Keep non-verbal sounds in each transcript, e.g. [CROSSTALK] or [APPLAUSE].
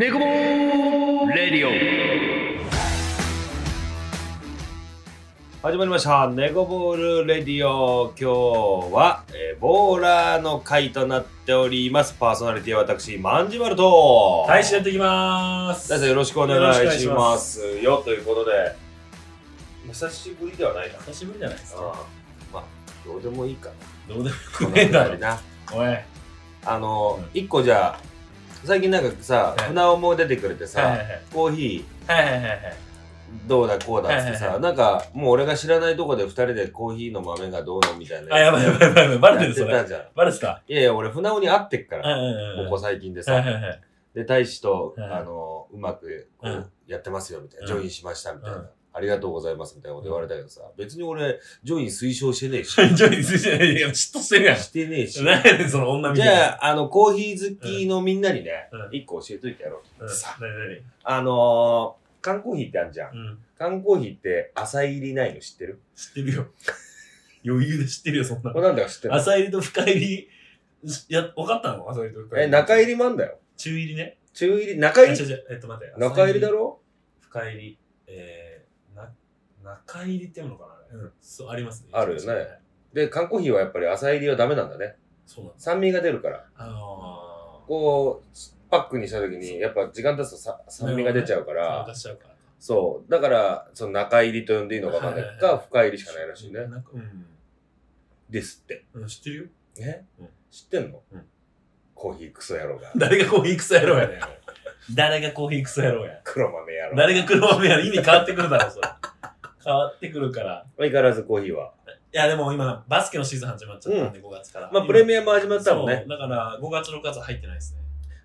ネコボレディオ。始まりました。ネコボールレディオ。今日は、えーボーラーの回となっております。パーソナリティは私まんじまると。大使やっていきまーす。大さんよろしくお願いしまます。よということで。久しぶりではないな。久しぶりじゃないですか。まあどうでもいいかな。どうでもこのよくねえ。な。おい。はい。あのうん。一個じゃあ最近なんかさはい船尾も出てくれてさ、はいはいコーヒーはいはいはいはい。どうだこうだってさ、はいはいはいなんかもう俺が知らないとこで二人でコーヒーの豆がどうのみたいなあ、やばいやばいやばい。バレてるそれ。バレてた？いやいや俺船尾に会ってっから。ここ最近でさ、はいはいはい。で大使と、はいあのうまくこうんうやってますよみたいな、うんジョインしましたみたいな、うんありがとうございますみたいなこと言われたけどさ別に俺ジョイン推奨してねえし [LAUGHS] ジョイスじゃない。いや、嫉妬してるやん。[LAUGHS] してねえし何やねん、その女みじたいな。ゃああのコーヒー好きのみんなにねうん一、個教えといてやろうってさ、何何？あのー、缶コーヒーってあるじゃん、うん。缶コーヒーって浅入りないの知ってる？知ってるよ。余裕で知ってるよ、そんなこ。れなんだか知ってる朝入りと深入り、いや、分かったの？朝入りと深入り。え中入りもあんだよ中入りね。中入り中入り？あ違う違うえっと待って。中入りだろ？ろ深入り、えー、な、中入りっていうのかなうん。そう、ありますね。あるよね。で缶コーヒーはやっぱり浅入りはダメなんだね。そうなん。酸味が出るから。あのこうパックにした時にやっぱ時間経つとさ酸味が出ちゃうかー、ら出しちゃうから。そう。だからその中入りと呼んでいいのかわかんない。はいはいはい。か深入りしかないらしいね。なんかうん。ですって。うん、知ってるよ。え？うん。知ってんの？うん。コーヒークソ野郎が。誰がコーヒークソ野郎やねん。誰がコーヒークソ野郎や。黒豆野郎。誰が黒豆や意味変わってくるだろ、それ。変わってくるから。相変わらずコーヒーはいや、でも今、バスケのシーズン始まっちゃったんで、5月から。まあプレミアアも始まったもんねだから、5月、6月入ってないですね。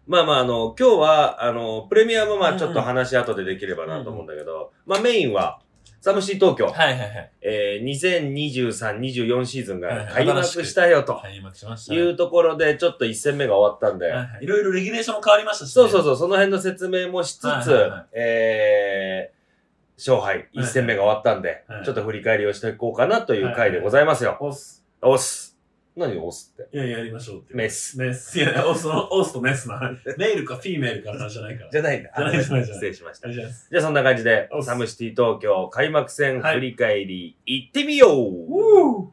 まあまあ、あの、今日は、あの、プレミアムはまあちょっと話後でできればなと思うんだけど、まあメインは、サムシティ東京、はいはいはい。えー、2023、24シーズンはいが開幕したよと開幕しましたいね。うところで、ちょっと1戦目が終わったんで、はいはいいろいろレギュレーションも変わりましたし、ね。そうそうそう、その辺の説明もしつつ、はいはいはいえー、勝敗、1戦目が終わったんで、はいちょっと振り返りをしていこうかなという回でございますよ。オス。押す。何を押すって？いや、やりましょうって。メス。メス。いや、オスの、オスとメスな。メールかフィーメールかの話じゃないから。じゃないんだ。じゃないじゃないじゃない失礼しました。じゃあそんな感じでサムシティ東京開幕戦はい振り返り、行ってみよう、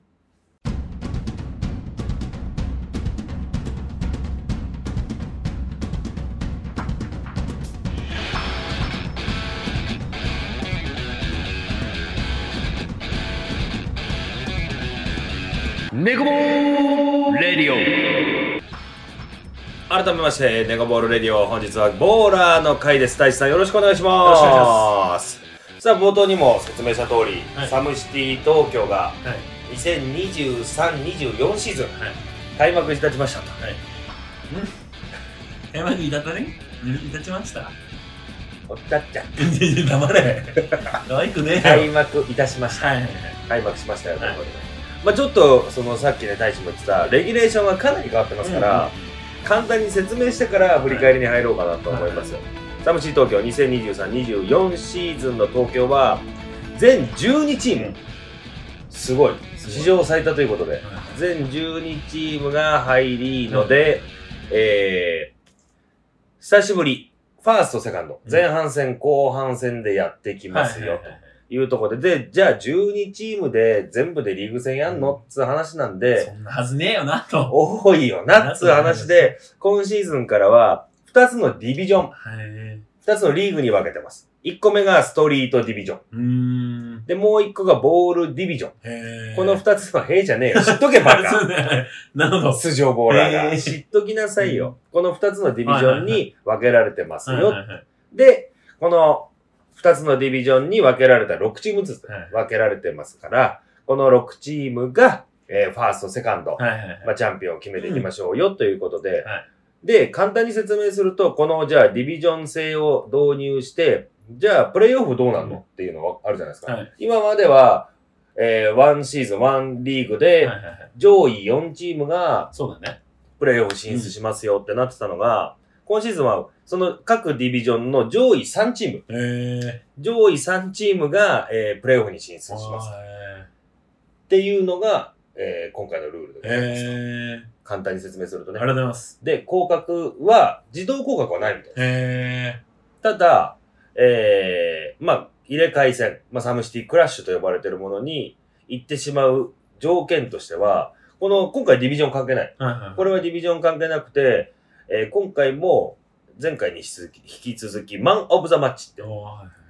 ネコボールレディオ改めまして、ネコボールレディオ、本日はボーラーの回です。大志さんよろしくお願いします。よろしくお願いしさあ、冒頭にも説明した通り、はいサムシティ東京がはい。2023、24シーズンはい。開幕いたしましたと。はい。ん開幕いたったね？いたちました？おったっちゃ黙れ。可愛くねえ開よ。幕いたしました。はいはい開幕しましたよ、はいということでまあちょっと、そのさっきね、大使も言ってた、レギュレーションがかなり変わってますから、簡単に説明してから振り返りに入ろうかなと思いますよ。サムシティ東京2023-24シーズンの東京は全12チーム、すごい。史上最多ということで。はい。全12チームが入りので、えー、久しぶり。ファーストセカンド、うん。前半戦後半戦でやってきますよ、というところででじゃあ12チームで全部でリーグ戦やんの、っつう話なんで、そんなはずねえよなと。多いよな [LAUGHS] っつう話で、今シーズンからは、2つのディビジョン、はい。2つのリーグに分けてます。1個目がストリートディビジョン。で、もう1個がボールディビジョン。この2つは、へえじゃねえよ。知っとけばか。[LAUGHS] ねなるほど。出場ボーラーが。知っときなさいよ。この2つのディビジョンに分けられてますよ。で、この2つのディビジョンに分けられた6チームずつはい。分けられてますから、この6チームが、えーファースト、セカンド。まあ、チャンピオンを決めていきましょうよということで、はい。で、簡単に説明すると、この、じゃあ、ディビジョン制を導入して、じゃあ、プレイオフどうなんのっていうのがあるじゃないですか。はい。今までは、えー、ワンシーズン、ワンリーグで、上位4チームがそうだね。プレイオフ進出しますよってなってたのが、今シーズンは、その各ディビジョンの上位3チーム、え上位3チームが、えープレイオフに進出ー。します。へっていうのが、えー今回のルールでございます。簡単に説明するとねありが。とうございます。で、降格は、自動降格はないみたいです。へただ、えー、まあ、入れ替え戦、まあ、サムシティクラッシュと呼ばれているものに行ってしまう条件としては、この、今回ディビジョン関係ない。え。はいはい。これはディビジョン関係なくて、えー今回も前回に引き続きマン・オブ・ザ・マッチって、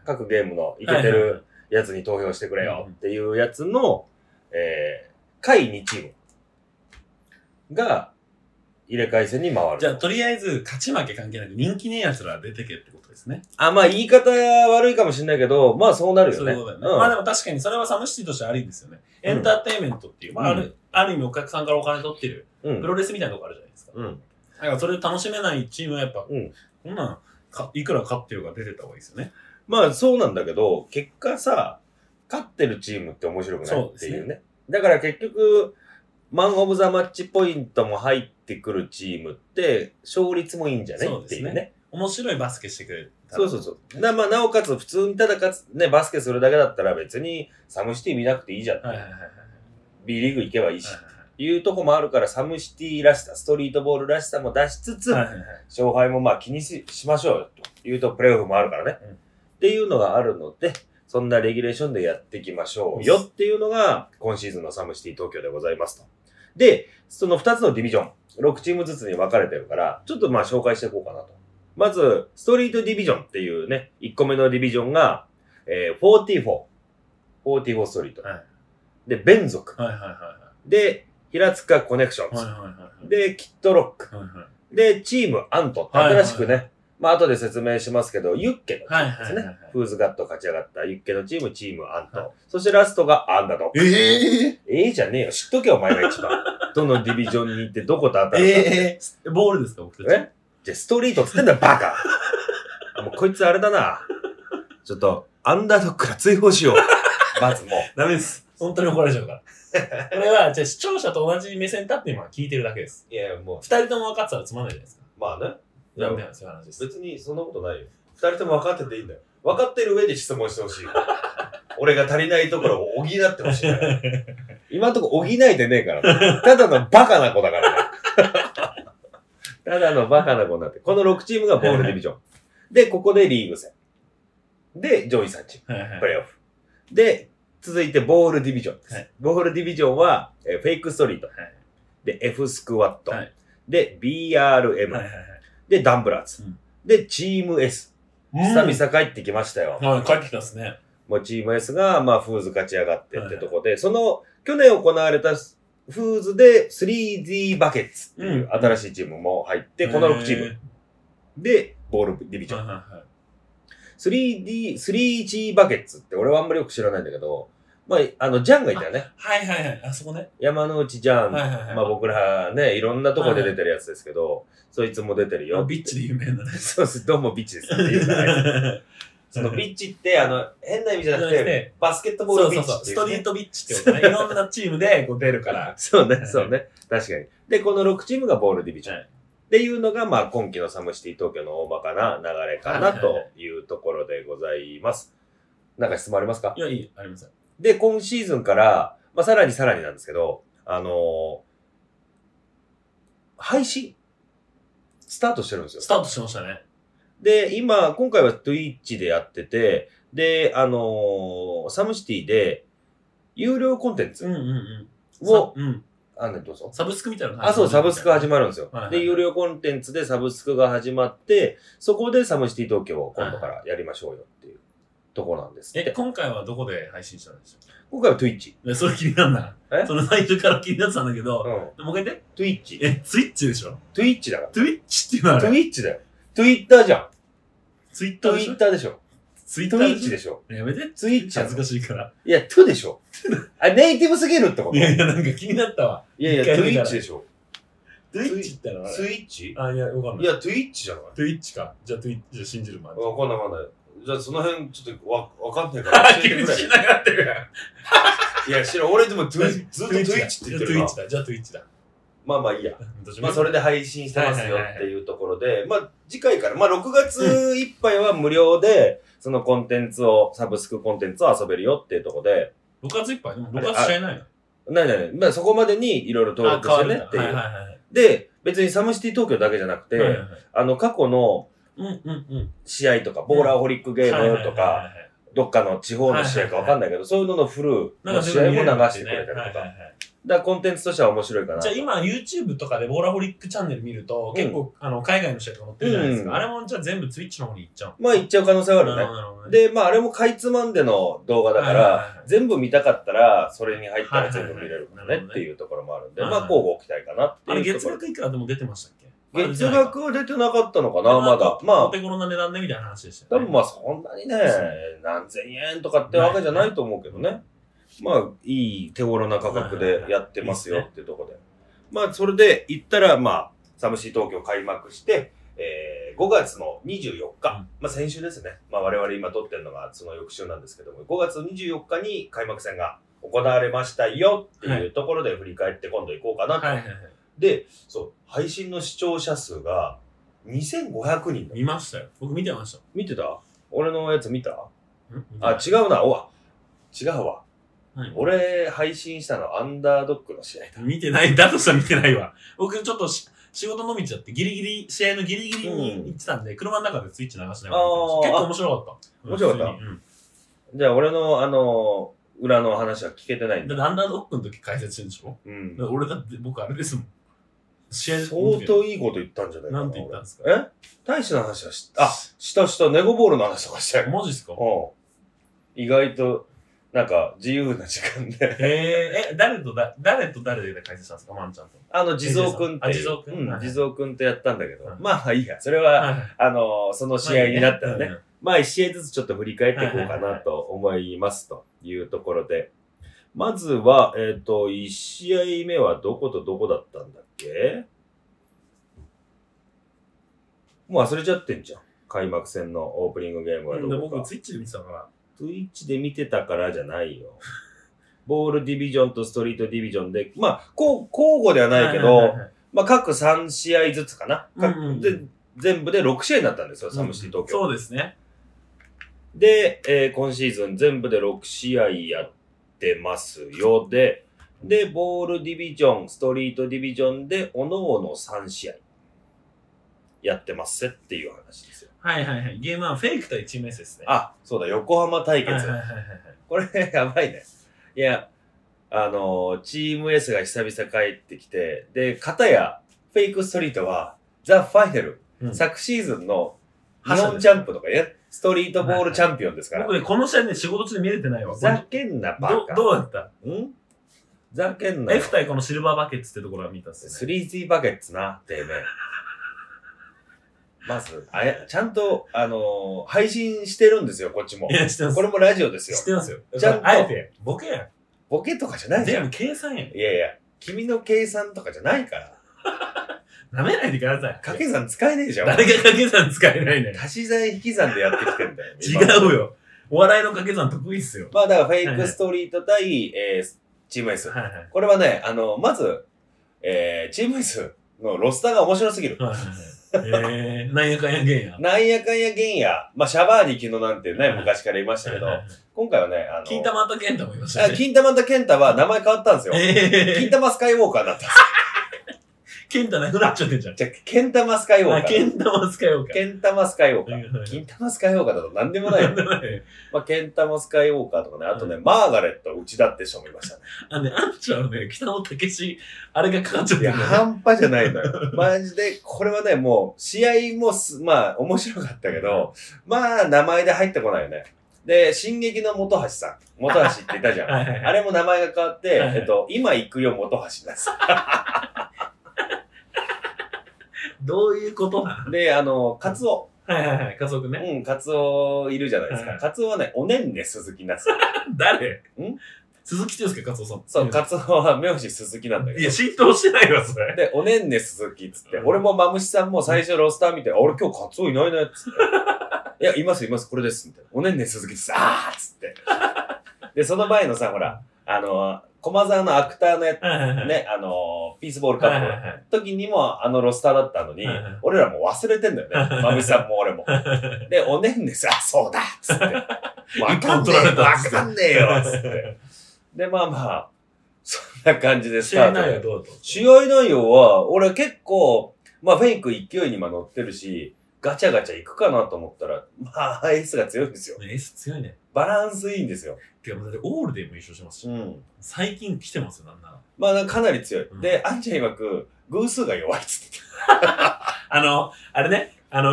各ゲームのいけてるやつに投票してくれよっていうやつの、えー、下位2チームが入れ替え戦に回る。じゃあ、とりあえず、勝ち負け関係なく人気ねえ奴ら出てけってことですね。あ、まあ言い方悪いかもしれないけど、まあそうなるよね。そういうことだよね。うんまあでも確かにそれはサムシティとしてありですよね。エンターテインメントっていう、まあある、ある意味お客さんからお金取ってる、うん。プロレスみたいなとこあるじゃないですか。うん。だからそれで楽しめないチームはやっぱ、うんこんなんか、いくら勝ってるか出てた方がいいですよね。まあそうなんだけど、結果さ、勝ってるチームって面白くないっていうね。だから結局、マン・オブ・ザ・マッチポイントも入ってくるチームって、勝率もいいんじゃね？そうですねっていうね。面白いバスケしてくれる。そうそうそう。なまあ、なおかつ、普通にただかつ、ね、バスケするだけだったら別にサムシティ見なくていいじゃん。はいはいはいはい。B リーグ行けばいいし。はいはいいうとこもあるから、サムシティらしさ、ストリートボールらしさも出しつつ、はいはいはい勝敗もまあ気にししましょうよというと、プレイオフもあるからね、うんっていうのがあるので、そんなレギュレーションでやっていきましょうよっていうのが、今シーズンのサムシティ東京でございますと。で、その2つのディビジョン、6チームずつに分かれてるから、ちょっとまあ紹介していこうかなと。まず、ストリートディビジョンっていうね、1個目のディビジョンが、えー、44。44ストリート。はいで、ベン族。はいはいはで、平塚コネクションいはい。ズ。はいはいはい。で、キットロック。はいはい。で、チームアントってはいはい新しくね、まあ後で説明しますけど、ユッケのチームですねはいはいはいはい。フーズガット勝ち上がったユッケのチーム、チームアント。はいそしてラストがアンダドッグ。ええええじゃねえよ。知っとけよ、お前が一番。[LAUGHS] どのディビジョンに行ってどこと当たるか。ええボールですか僕たち。え？じゃあストリートっつってんだよ、バカ。あ [LAUGHS] もうこいつあれだな。ちょっと、アンダードッグから追放しよう。[LAUGHS] まずもう。ダメです。本当に怒られちゃうから。これは、じゃあ視聴者と同じ目線立って今聞いてるだけです。いや、もう、二人とも分かってたらつまんないじゃないですか。まあね。いやなんでそういう話です。別にそんなことないよ。二人とも分かってていいんだよ。分かってる上で質問してほしいよ。[LAUGHS] 俺が足りないところを補ってほしい。[LAUGHS] 今んとこ補えてねえから。ただのバカな子だからね。[LAUGHS] ただのバカな子になって。この6チームがボールディビジョン。で、ここでリーグ戦。で、上位3チーム。はいはいプレイオフ。で、続いてボールディビジョンです。はいボールディビジョンは、えーフェイクストリート。はいで、F スクワット。はいで、BRM。はいはいはい。で、ダンブラーズ。うんで、チーム S。久々帰ってきましたよ。はい、帰ってきたっすね。もうチーム S が、まあ、フーズ勝ち上がってってとこで、その、去年行われたフーズで 3D バケッツっていううん新しいチームも入って、この6チームで、ボールディビジョン。はいはいはい。3D、3G バケッツって俺はあんまりよく知らないんだけど、まあ、あの、ジャンがいたよね。はいはいはい。あそこね。山之内ジャン。はいはいはい。まあ僕らね、いろんなとこで出てるやつですけど、そいつも出てるよ。ビッチで有名なね。[LAUGHS] そうです。どうもビッチですっていうから。[LAUGHS] そのビッチって、あの、変な意味じゃなくてバスケットボールビッチそうそうそう。っていうねストリートビッチってことね。いろんなチームでこう出るから。[LAUGHS] そうね、そうね。確かに。で、この6チームがボールディビジョン。はいっていうのが、まあ、今季のサムシティ東京の大まかな流れかなというところでございます。なんか質問ありますか？いや、いい、ありません。で、今シーズンから、まあ、さらにさらになんですけど、あのー配信スタートしてるんですよス。タートしましたね。で、今、今回は Twitch でやってて、で、あのーサムシティで、有料コンテンツうんうんうん。うん。あ、ね、どうぞ。サブスクみたいなのあ、そう、サブスク始ままるんですよ。はいはいで、有料コンテンツでサブスクが始まって、そこでサムシティ東京を今度からやりましょうよっていうとこなんですって。え、今回はどこで配信したんでしょ今回は Twitch。うえそれ気になんなえ？い。その最初から気になってたんだけど、うん。もう一回言って。Twitch。え、ツイッチでしょ？Twitch だかツイッチっていうのは Twitch だよ。Twitter じゃん。ツイッターでしょ？Twitter でしょ。ツイッター Twitch でしょ。やめて。Twitch 恥ずかしいから。いや、トゥでしょ。あ、ネイティブすぎるってこと？いやいや、なんか気になったわ。いやいや、一回目から Twitch でしょ。ツイッチってのはあスれイッチ？あ、いや、わかんない。いや、Twitch じゃないツイッチか。じゃあツイッチ、じゃあ信じるまで。わかんないわかんない。じゃあその辺ちょっとわわかんないから教えてくれ。[LAUGHS] しながってるやん。いや、知らん。俺でもトゥ [LAUGHS] ずっと Twitch って言ってるなツイッチ。だ。じゃあツイッチだ。まあまあいいや。まあそれで配信してますよっていうところで、まあ次回から、まあ6月いっぱいは無料で、そのコンテンツを、サブスクコンテンツを遊べるよっていうところで、6月いっぱい？でも6月試合ないの？ないないない。まあそこまでにいろいろ登録してねっていう。はいはいはいで、別にサムシティ東京だけじゃなくて、はいはいはい。あの、過去のうんうんうん。試合とか、ボーラーホリックゲームとはいはいはいか、はいどっかの地方の試合かわかんないけど、そういうののフルの試合も流してくれたりとか。だコンテンツとしては面白いかなと。じゃあ今 YouTube とかでボーラホリックチャンネル見ると、結構あの海外の試合とか載ってるじゃないですか。うんあれもじゃあ全部 Twitch の方に行っちゃうまあ行っちゃう可能性はあるね。で、まああれもかいつまんでの動画だから全部見たかったら、それに入ったら全部見れるからはいはいはいねっていうところもあるんで、はいはいまあ交互期待かなってあれいうところ。月額いくらでも出てましたっけ？月額は出てなかったのかな、まだ。まあお、手頃な値段でみたいな話でしたよね。多分まあそんなにね、何千円とかってわけじゃないと思うけどね。まあ、いい手頃な価格でやってますよっていうところで。まあ、それで言ったら、まあ、サムシー東京開幕して、えー、5月の24日、うんまあ先週ですね。まあ我々今撮ってるのがその翌週なんですけども、5月24日に開幕戦が行われましたよっていうところで振り返って今度行こうかなと。はいはいはい。で、そう、配信の視聴者数が2500人だ。見ましたよ。僕見てました。見てた？俺のやつ見た？ん？あ、違うな。おわ。違うわ。はい俺、配信したのアンダードックの試合だ。見てない。だとしたら見てないわ。僕ちょっとし仕事飲みちゃって、ギリギリ、試合のギリギリに行ってたんで、車の中でスイッチ流しながら見てまし結構面白かった。面白かった普通にうんじゃあ、俺の、あの、裏の話は聞けてないんだ。だってアンダードックの時解説してるんでしょ？うんだ。から俺だって僕あれですもん。試合で相当いいこと言ったんじゃないかな。なんて言ったんですか？俺え？大使の話はし、あ、したした、ネゴボールの話とかしたよ。マジっすか？うん。意外と、なんか、自由な時間で。へえ、え、誰とだ、誰と誰で解説したんですか？マンちゃんと。あの、地蔵くんって地蔵くん？地蔵くんとやったんだけどはい。まあ、いいや。それは、はいあの、その試合になったらね。まあ一試合ずつちょっと振り返っていこうかないと思いますというところで。まずは、えっ、と、一試合目はどことどこだったんだっけ？もう忘れちゃってんじゃん。開幕戦のオープニングゲームはどこか。僕ツイッチで見てたから。Twitch で見てたからじゃないよ。[LAUGHS] ボールディビジョンとストリートディビジョンで、まあ、こう交互ではないけど、はいはいはいまあ、各3試合ずつかな。各うんうんで全部で6試合になったんですよ、サムシティ東京。そうですね。で、えー今シーズン全部で6試合やってますよ。で、で、ボールディビジョン、ストリートディビジョンで、おのおの3試合やってますっていう話ですよ。はいはいはい。ゲームはフェイク対チーム S ですね。あ、そうだ、横浜対決。はいはいはいはい。これ、やばいね。いや、あのーチーム S が久々帰ってきて、で、片や、フェイクストリートは、ザ・ファイナル、うん昨シーズンの日本チャンプとかね、ストリートボールチャンピオンですから。僕ね、この試合ね、仕事中で見れてないわ。ふざけんな、バどカ。どうだった？ん？ふざけんなよ。?F 対このシルバーバケッツってところは見たっすね。3T バケッツな、てめえ。まず、あや、ちゃんと、あのー配信してるんですよ、こっちもい。や、知ってます。これもラジオですよ知っ。てますよ。ちゃんとあえて、ボケやボケとかじゃないん。じゃん。全部計算やん。いやいや、君の計算とかじゃないから。[LAUGHS] 舐めないでください。掛け算使えねえじゃん。誰が掛け算使えないねん。足し算引き算でやってきてんだよ。違今うよ。お笑いの掛け算得意っすよ。まあだからフェイクストリート対、えー、チーム S。はいはい。これはね、あの、まず、えー、チーム S のロスターが面白すぎる。はいはいはい。えー、なんやかんやげんや。なんやかんやげんや、まあシャバーニキノなんてね、はい昔からいましたけど今回はね、あの、金玉と健太もいましたあね。金玉とケンタは名前変わったんですよ。えー、金玉スカイウォーカーになったんです健太なくなっちゃってんじゃん。じゃあ、ケンタマスカイウォーあ、カー。健玉使おうか。ケンタマスカイウォーカー。はいはい金玉スカイウォーカーだと何でもないよ。まあ、ケンタマスカイウォーカーとかね、あとね、マーガレット内田って人もいましたね。あのね、あんちゃんはね、北野武史、あれがかかっちゃっいや、てるんだよね。半端じゃないのよ。マジで、これはね、もう、試合もす、まあ、面白かったけど、まあ、名前で入ってこないよね。で、進撃の元橋さん。元橋って言ったじゃん。[LAUGHS] はいはいはいあれも名前が変わって、はいはいえっと、今行くよ元橋です。どういうことなで、あの、カツオ。はいはいはい、家族ね。うん、カツオいるじゃないですか。はいカツオはね、おねんね鈴木なんですよ。[LAUGHS] 誰？ん？鈴木って言うんですか、カツオさん。そう、カツオは名字鈴木なんだけどいや、。浸透してないわ、それ。で、おねんね鈴木っつって、うん俺もマムシさんも最初ロスター見て、あ俺今日カツオいないねっつって。[LAUGHS] いや、いますいます、これです。みたいな。おねんね鈴木っつって、あーっつって。で、その前のさ、ほら、あの、駒沢のアクターのやつ。ね、あの、ピースボールカップはいはいはい。時にもあのロスターだったのに俺らもう忘れてんだよね。マムシさんも俺も。[LAUGHS] で、おねんねさ、あ、そうだっつって。[LAUGHS] わかんねえよ、わかんねえよっつって。で、まあまあ、そんな感じでスタートで。内容ど試合内容は、俺結構、まあフェイク勢いにも乗ってるし、ガチャガチャ行くかなと思ったら、まあ、エースが強いんですよ。ね S 強いね。バランスいいんですよ。てか、だってオールでも優勝してますし、うん。最近来てますよ、なんなら。まあ、かなり強い。うんで、アンちゃん曰く、偶数が弱いっつって [LAUGHS] あの、あれね、あの、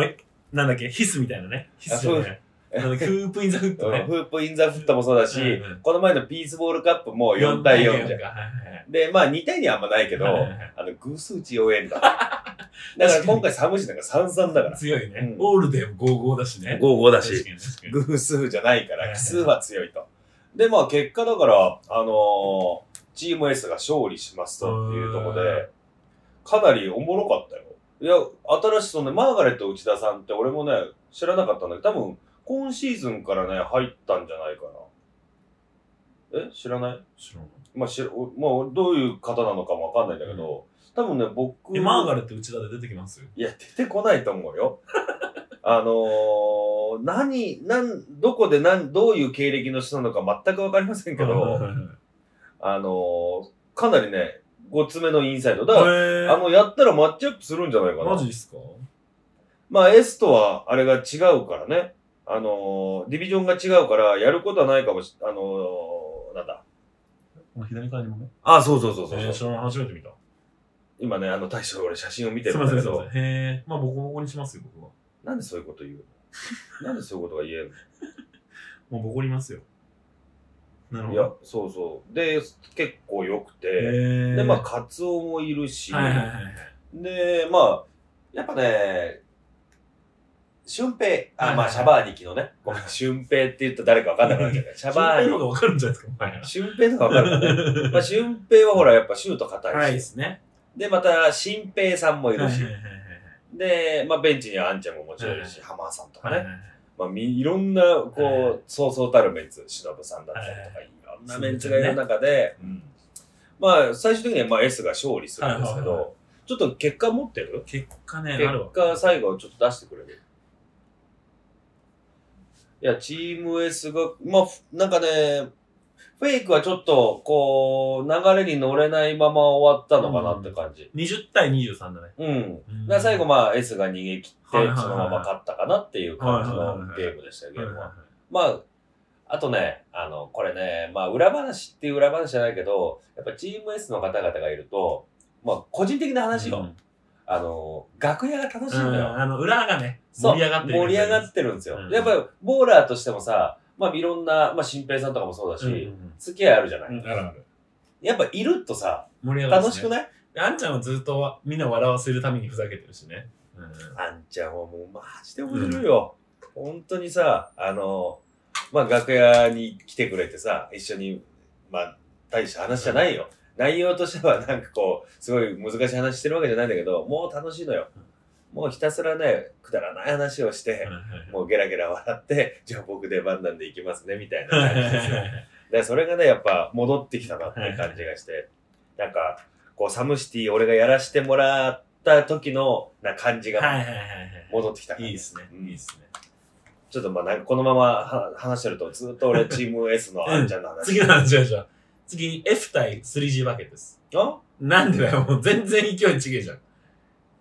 なんだっけ、ヒスみたいなね。ヒスじゃない。ああの、クープインザフットね。フープインザフットもそうだし、うんうんこの前のピースボールカップも4対4じゃん。で、まあ2対2はあんまないけど、はいはいはいあの、偶数値弱えんだ。だから今回寒いしなんか33だから。強いね。うんオールでも55だしね。55だ確かに確かに。偶数じゃないから、奇数は強いと。で、まあ結果だから、あのーチーム S が勝利しますというところうんで、かなりおもろかったよ。いや、新しいそのね、マーガレット内田さんって俺もね、知らなかったんだけど、多分、今シーズンからね、入ったんじゃないかな。え？知らない？知らんまあ、知ら、まあ、どういう方なのかもわかんないんだけど、多分ね、僕、え、マーガレット内田で出てきますいや、出てこないと思うよ。[LAUGHS] あのー、何、なん、どこで何、どういう経歴の人なのか全くわかりませんけど、あのー、かなりね、ごつめのインサイド。だから、へあの、やったらマッチアップするんじゃないかな。マジっすか？まあ、S とは、あれが違うからね。あのー、ディビジョンが違うから、やることはないかもし、あのー、なんだ。この左側にもね。あ、そうそうそうそう。えー知らない初めて見た。今ね、あの、大将俺写真を見てるんだけど。へえ。まあ、ボコボコにしますよ、僕は。なんでそういうこと言うの？なんでそういうことが言えるの？もうボコりますよ。なるほいやど。、そうそう。で、結構良くて。で、まあ、カツオもいるし、はいはいはいはい。で、まあ、やっぱね、俊平、あ、まあ、シャバ兄貴のね、ごめん、俊平って言ったら誰か分かんなくなっちゃうから、[LAUGHS] シャバ兄シャバーの方がわかるんじゃないですか？俊平とか分かるかね。[LAUGHS] まあ、俊平はほら、やっぱシュート硬いし、はいですね。で、また、新平さんもいるし、で、まあ、ベンチにはあんちゃんももちろんいるし、浜田さんとかね。まあ、みいろんな、こう、はいそうそうたるメンツ、忍さんだったりとか、はいろんなメンツがいる中で、うん。まあ、最終的にはまあ S が勝利するんですけど、ちょっと結果持ってる？結果ね、結。果最後ちょっと出してくれる？いや、チーム S が、まあ、ふなんかね、フェイクはちょっと、こう、流れに乗れないまま終わったのかなって感じ。20対23だね。うん。うんだから最後まあ S が逃げ切って、はいはいはいそのまま勝ったかなっていう感じのゲームでしたよ、ゲームは。はまあ、あとね、あの、これね、まあ、裏話っていう裏話じゃないけど、やっぱチーム S の方々がいると、まあ、個人的な話よ。うんあの、楽屋が楽しいうんのよ。あの、裏がね、そう盛り上がってる。盛り上がってるんですよ。うんやっぱり、ボーラーとしてもさ、まあ、いろんな、まあ、新平さんとかもそうだし、うんうん付き合いあるじゃない。うん。あるある。やっぱ、いるとさ、盛り上がる楽しくない？あんちゃんはずっとみんな笑わせるためにふざけてるしね。うんあんちゃんはもう、マジで面白いよ。本当にさ、あの、まあ、楽屋に来てくれてさ、一緒に、まあ、大した話じゃないよ。内容としてはなんかこう、すごい難しい話してるわけじゃないんだけど、もう楽しいのよ。もうひたすらね、くだらない話をして、もうゲラゲラ笑って、じゃあ僕出番なんで行きますね、みたいな [LAUGHS] 感じですよ。で、それがね、やっぱ戻ってきたなって感じがして、なんか、こう、サムシティ俺がやらせてもらった時のな感じが。戻ってきた感じいいですね。うんいいですね。ちょっとまあなんかこのままは話してるとずっと俺チーム S のあんちゃんの話。[LAUGHS] 次の話はじゃあ。次、F 対 3G バケです。あ？なんでだよ、もう全然勢い違えじゃん。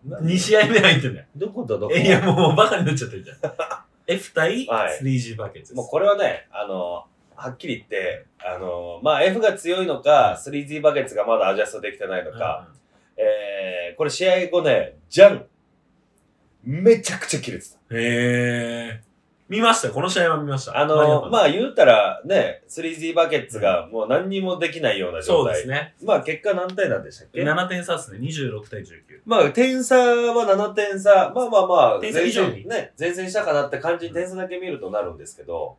2試合目入ってんだよ。どことどこ？いや、もうバカになっちゃってるじゃん。[LAUGHS] F 対はい 3G バケットです。もうこれはね、あの、はっきり言って、あの、まあ F が強いのか、3Z バケツがまだアジャストできてないのうんか、えー、これ試合後ね、じゃんめちゃくちゃ切れてた。へー。見ましたこの試合は見ました。あの、まあ、あ言うたらね、3Z バケツがもう何にもできないような状態。そうですね。まあ結果何対なんでしたっけ？7点差ですね。26対19。まあ、点差は7点差。まあまあまあ、点差以上にね、前線したかなって感じに点差だけ見るとなるんですけど、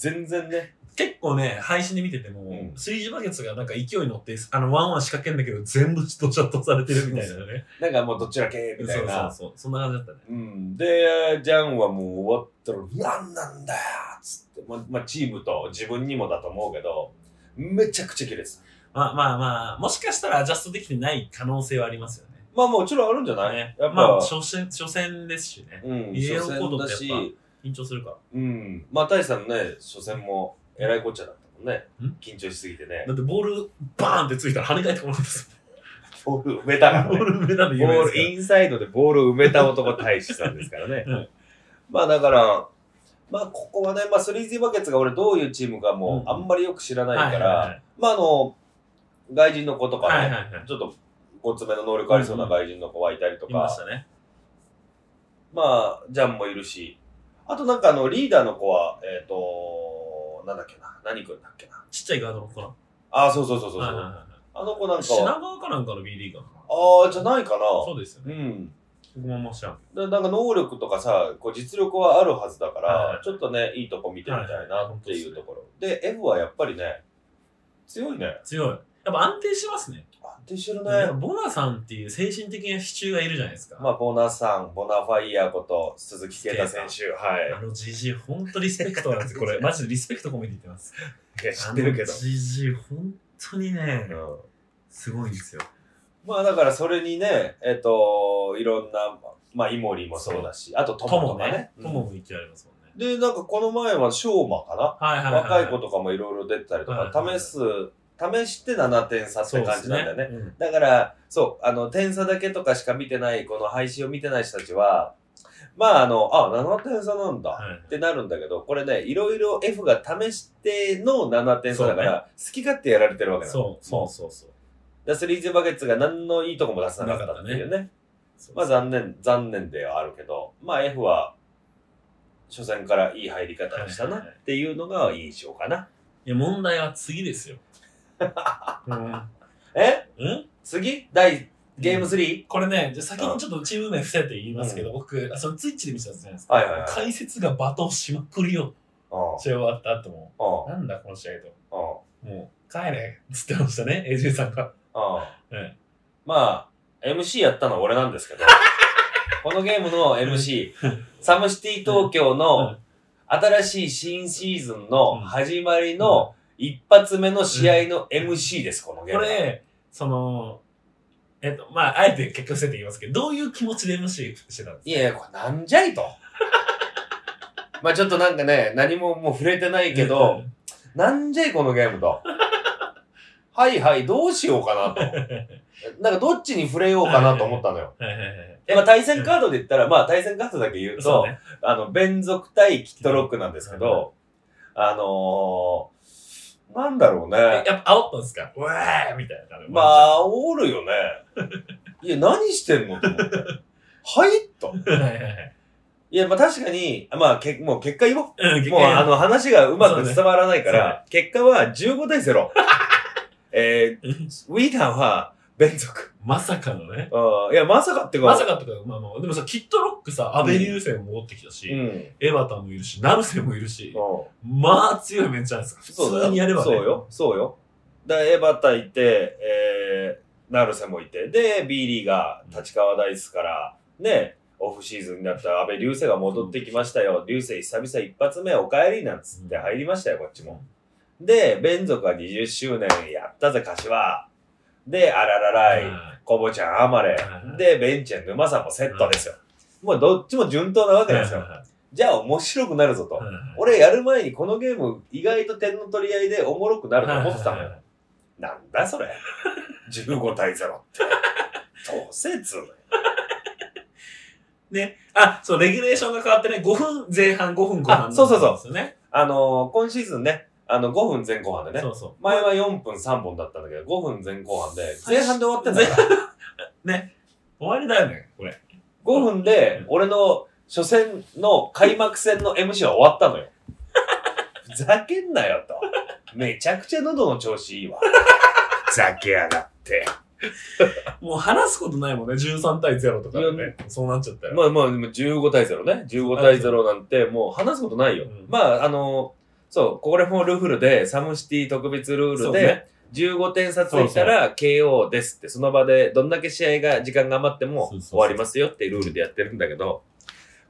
全然ね、結構ね、配信で見てても、ん 3G バケツがなんか勢いに乗って、あの、ワンワン仕掛けんだけど、全部ドシャッとされてるみたいなね。なんかもうどちらけみたいな。そうそうそう。そんな感じだったね。うん。で、ジャンはもう終わったら、なんなんだよつって、まあ、まあ、チームと自分にもだと思うけど、めちゃくちゃ切れてた。まあまあまあ、もしかしたらアジャストできてない可能性はありますよね。まあもちろんあるんじゃない、ねやっぱ、まあ、初戦、初戦ですしね。うん、イエロ初ーコードってやっぱし、緊張するから。うん。まあ、大さんのね、初戦も、えらいこっちゃだったもんねん？緊張しすぎてねだ。ってボールバーンってついたら跳ね返ってこなかったです。ボール埋めたからね。ボール目なんでボール、インサイドでボールを埋めた男大使さんですからね。[LAUGHS] はいまあだから、まあここはね、まあ 3Z バケツが俺どういうチームかもうんあんまりよく知らないかはいはいらは、いまああの、外人の子とかね、はいはいはい。ちょっとごつめの能力ありそうな外人の子がいたりとか、いましたね。まあ、ジャンもいるし、あとなんかあの、リーダーの子は、えっ、と、なんだっけな、何君だっけな。ちっちゃいガードの子な。ああ、そうそうそうそう。はいはいはあの子なんい品かは、川かなんかの B リーガーかな。ああ、じゃないかな。そうですよね。うん。僕もなんか能力とかさ、こう実力はあるはずだから、はいはいちょっとね、いいとこ見てみたいはいはいなっていうところ。で F はやっぱりね、強いね。強い。やっぱ安定しますね。安定してるね。ボナさんっていう精神的な支柱がいるじゃないですか。まあ、ボナさん、ボナファイヤーこと鈴木啓太選手。はい。あの GG、ほんとリスペクトなんですよ。これ、[LAUGHS] マジでリスペクト込めて言ってます。いや、知ってるけどあの。GG、ほんとにね、うんすごいんですよ。まあだからそれにね、えっ、と、いろんな、まあイモリもそうだし、あとトトモとかね。トモも言ってられますもんね。で、なんかこの前はショーマかな、はいはいはい。若い子とかもいろいろ出てたりとか、はいはいはい試す、試して7点差って感じなんだよね。そうですね。だから、そう、あの、点差だけとかしか見てない、この配信を見てない人たちは、まああの、あ、7点差なんだ。ってなるんだけど、これね、いろいろ F が試しての7点差だから、そ好き勝手やられてるわけだ。そう、そうそうそう。だスリーズバケツが何のいいとこも出さなかったっていうね。そうまあ残念、残念ではあるけど、まあ F は、初戦からいい入り方をしたなっていうのが印象かな。いや、問題は次ですよ。う [LAUGHS] んえ？うん？次？第、ゲーム 3? これね、じゃあ先にちょっとチーム名伏せて言いますけど、僕、あそのツイッチで見せたじゃないですか。はいはいはい。解説が罵倒しまくりよ。うん試合終わった後も。うんなんだこの試合と。うんもう、帰れっつってましたね、[LAUGHS] AJ さんが。うん [LAUGHS] えまあ、MC やったのは俺なんですけど、このゲームの MC、サムシティ東京の新しい新シーズンの始まりの一発目の試合の MC です、このゲーム。これ、その、えっと、まあ、あえて結果伏せて言いますけど、どういう気持ちで MC してたんですか？いやいや、これなんじゃいと。[LAUGHS] まあちょっとなんかね、何ももう触れてないけど、、なんじゃいこのゲームと。はいはい、どうしようかなと。[LAUGHS] なんかどっちに触れようかなと思ったのよ。はいはいはい。まあ対戦カードで言ったら、まあ対戦カードだけ言うと、そうね。あの、弁族対キットロックなんですけど、あのー、なんだろうね。やっぱ煽ったんですか？うわーみたいな。まあ、おるよね。[LAUGHS] いや、何してんのと思って。はいと。はいはいはい。いや、まあ確かに、まあ、けもう結果言おう。うんもうあ、の話がうまく伝わらないから、結果は15対0。[LAUGHS] えー、ウィーダーは弁族。まさかのね。うんいや、まさかってか。まさかってか、まあまあ、でもさ、キットロックさ、アベリューセンも戻ってきたし、うん。うん。エバタンもいるし、ナルセもいるし、まあ強いメンツじゃないですか。普そうだよ通にやればね。そうよ。そうよ。だエバタいて、えー、ナルセもいて、で、B リーガー、立川ダイスから、ね、オフシーズンになった安倍流星が戻ってきましたよ。流星久々一発目お帰りなんつって入りましたよ、こっちも。で、弁族が20周年やったぜ、柏。で、あらららい、コボちゃん、アマレはい。で、ベンチェン、沼さんもセットですよ。もうどっちも順当なわけですよ。じゃあ面白くなるぞと。俺やる前にこのゲーム意外と点の取り合いでおもろくなると思ってたのよ。なんだそれ。15対0って。どうせつね。あ、そう、レギュレーションが変わってね、5分前半、5分後半あそうそうそう。あのー、今シーズンね、あの、5分前後半でねそ。うそう。前は4分3本だったんだけど、5分前後半で、前半で終わってんだから。[LAUGHS] ね。終わりだよね、これ。5分で、俺の初戦の開幕戦の MC は終わったのよ。[LAUGHS] ふざけんなよと。めちゃくちゃ喉の調子いいわ。ふ [LAUGHS] ざけやがって。もう話すことないもんね、13対0とかでね。そうなっちゃったよ。まあまあ、15対0ね。15対0なんて、もう話すことないよ。うんまあ、あの、そう、これもルールで、サムシティ特別ルールで、そうね。15点差ついたら KO ですって、その場でどんだけ試合が、時間が余っても終わりますよっていうルールでやってるんだけど、